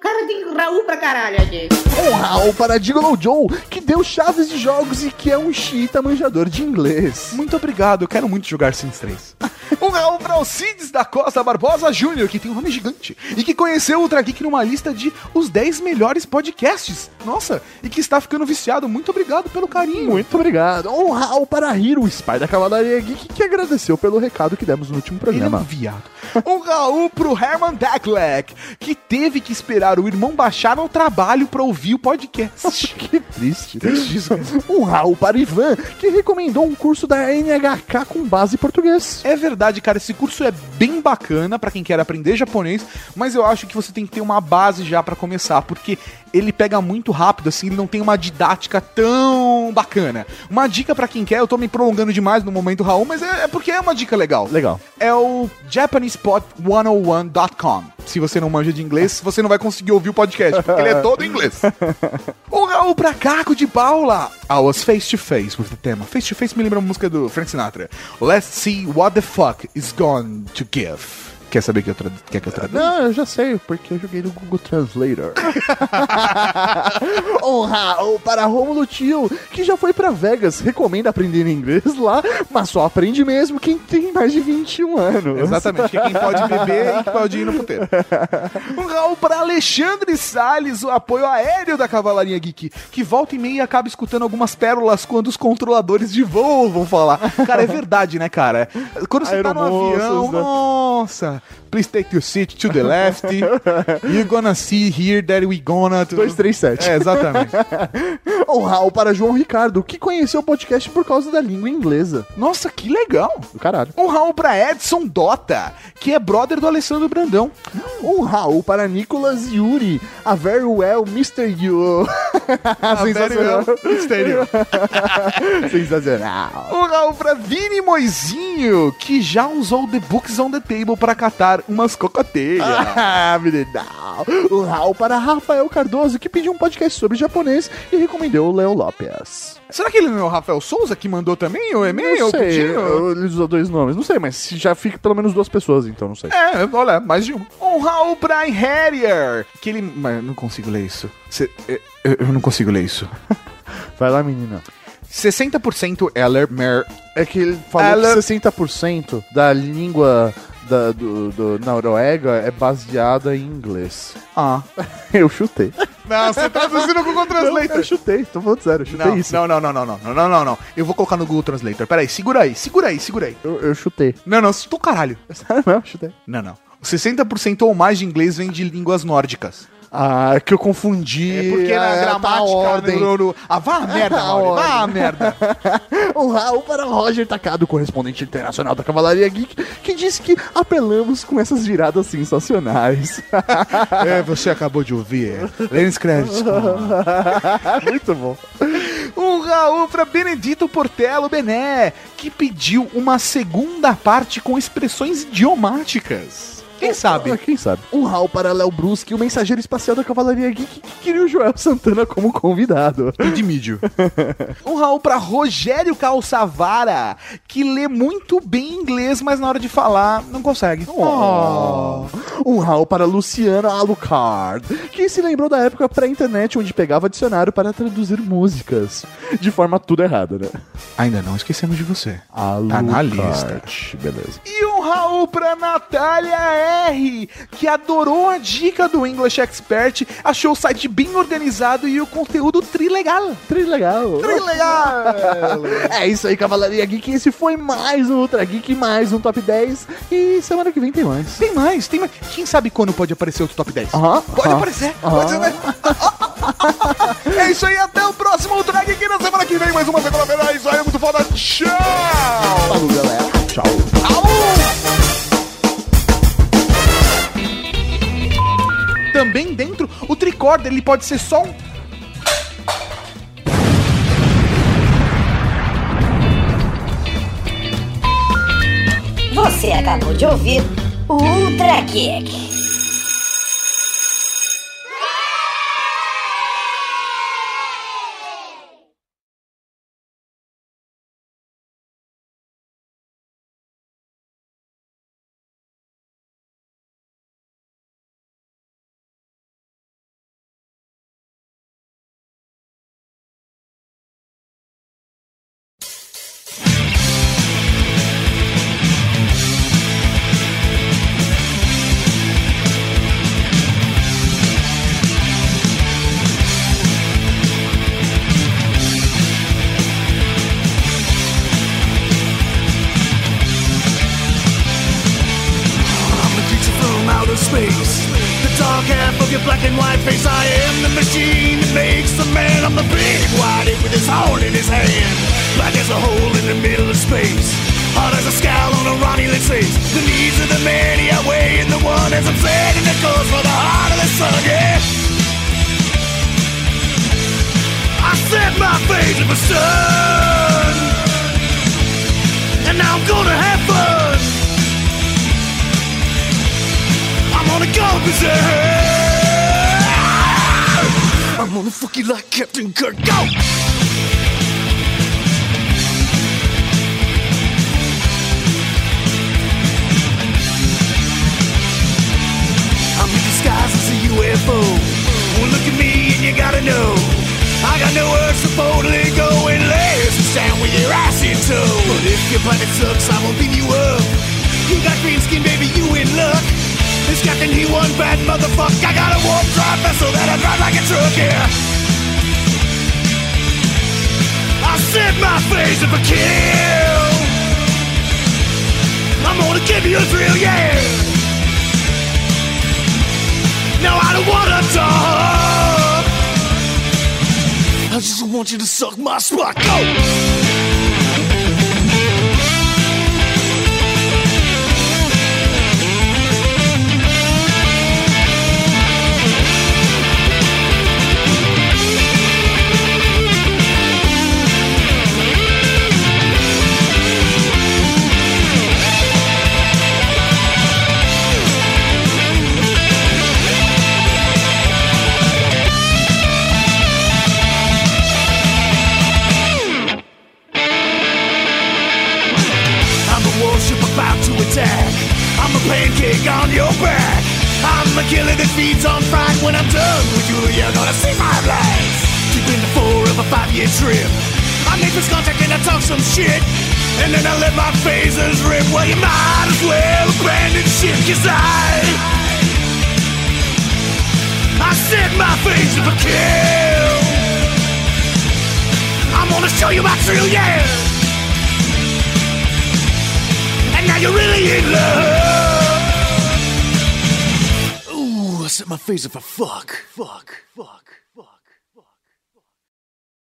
Cara, tem Raul pra caralho aqui. Um Raul para Gigolo Joe, que deu chaves de jogos e que é um xiita manjador de inglês. Muito obrigado, eu quero muito jogar Sims 3. Um Raul para Alcides da Costa Barbosa Júnior, que tem um nome gigante, e que conheceu o Ultra Geek numa lista de os 10 melhores podcasts. Nossa, e que está ficando viciado. Muito obrigado pelo carinho. Muito obrigado. Um Raul para Hiro, o Spy da Cavalaria Geek, que agradeceu pelo recado que demos no último Ele é um programa. viado. Um Raul pro Herman Decklek, que teve que esperar o irmão baixar no trabalho pra ouvir o podcast. Que triste. um Raul para Ivan, que recomendou um curso da NHK com base em português. É verdade, cara, esse curso é bem bacana pra quem quer aprender japonês, mas eu acho que você tem que ter uma base já pra começar, porque ele pega muito rápido, assim, ele não tem uma didática tão bacana. Uma dica pra quem quer, eu tô me prolongando demais no momento, Raul, mas é, é porque é uma dica legal. Legal. É o japanesepod101.com. Se você não manja de inglês, você não vai conseguir ouvir o podcast, porque ele é todo em inglês. O Raul pra Caco de Paula. I was face to face with the tema. Face to face me lembra uma música do Frank Sinatra. Let's see what the fuck is going to give. Quer saber que eu tradu- quer que eu traduza? Não, eu já sei, porque eu joguei no Google Translator. um Raul para Romulo Tio, que já foi pra Vegas, recomenda aprender inglês lá, mas só aprende mesmo quem tem mais de 21 anos. Exatamente, que quem pode beber e que pode ir no puteiro. Um Raul para Alexandre Salles, o apoio aéreo da Cavalaria Geek, que volta e meia acaba escutando algumas pérolas quando os controladores de voo vão falar. Cara, é verdade, né, cara? Quando você tá no avião, né? nossa, please take your seat to the left. You're gonna see here that we gonna... 237. É, exatamente. Um Raul para João Ricardo, que conheceu o podcast por causa da língua inglesa. Nossa, que legal. Do caralho. Um Raul pra Edson Dota, que é brother do Alessandro Brandão. Um Raul para Nicolas Yuri, a very well Mr. You. Sensacional. Mistério. Sensacional. Um Raul pra Vini Moizinho, que já usou The Books on the Table para catar umas cocoteias. Ah, menino. Um Raul para Rafael Cardoso, que pediu um podcast sobre japonês e recomendou o Léo Lopes. Será que ele não é o Rafael Souza que mandou também o e-mail? Não sei, eu- ele usou dois nomes. Não sei, mas já fica pelo menos duas pessoas, então não sei. É, olha, mais de um. Um Raul pra Harrier, que ele... Mas eu não consigo ler isso. Cê- eu, eu não consigo ler isso. Vai lá, menina. 60% Eller Mer... É que ele falou Ela- que 60% da língua da, do, do Noruega é baseada em inglês. Ah. Eu chutei. Não, você tá traduzindo com o Google Translator. Eu chutei, tô falando sério, eu chutei Não, isso. não, não, não, não, não, não, não, não, não. Eu vou colocar no Google Translator. Peraí, segura aí, segura aí, segura aí. Eu, eu chutei. Não, não, tu caralho. Sério mesmo, chutei. Não, não. 60% ou mais de inglês vem de línguas nórdicas. Ah, que eu confundi. É porque na ah, gramática. tá a ordem. no- no- Ah, vá a merda, A Mauri, vá a merda. Um Raul para Roger Takado, correspondente internacional da Cavalaria Geek, que disse que apelamos com essas viradas sensacionais. É, você acabou de ouvir. Lênis Créditos. Muito bom. Um Raul pra Benedito Portelo Bené, que pediu uma segunda parte com expressões idiomáticas. Quem sabe? Ah, quem sabe? Um Raul para Léo Bruschi, o mensageiro espacial da Cavalaria Geek, que queria o Joel Santana como convidado. de mídio. um Raul pra Rogério Calçavara, que lê muito bem inglês, mas na hora de falar não consegue. Um Raul para Luciana Alucard, que se lembrou da época pré-internet onde pegava dicionário para traduzir músicas. De forma tudo errada, né? Ainda não esquecemos de você. Alucard. na lista. Beleza. E um Raul pra Natália R, que adorou a dica do English Expert, achou o site bem organizado e o conteúdo trilegal. Trilegal. Trilegal! É isso aí, Cavalaria Geek. Esse foi mais um Ultra Geek, mais um Top 10. E semana que vem tem mais. tem mais, tem mais. Quem sabe quando pode aparecer outro top 10? Aham, Pode aham, aparecer, aham. pode ser, né? é isso aí, até o próximo Ultra Geek na semana que vem. Mais uma segunda-feira. É isso aí, muito foda. Tchau! Falou, galera. Tchau. Também dentro, o tricorder ele pode ser só um. Você acabou de ouvir o Ultra Geek. I'm you like Captain Kirk. Go! I'm in disguise as a UFO. Well, look at me and you gotta know. I got no words to boldly go and some stand with your ass in tow. But if your planet sucks, I won't beam you up. You got green skin, baby, you in luck. This captain, he one bad motherfucker. I got a warp drive vessel that I drive like a truck, yeah. I set my face if I kill. I'm gonna give you a thrill, yeah. No, I don't wanna talk. I just want you to suck my spot. Go! On your back. I'm a killer that feeds on fright. When I'm done with you, you're gonna see my life. Deep in the four of a five-year trip. I make this contact and I talk some shit. And then I let my phasers rip. Well, you might as well abandon ship, cause I... I set my face if I kill. I'm gonna show you my true, yeah. And now you're really in love. Set my face if I fuck. Fuck. Fuck.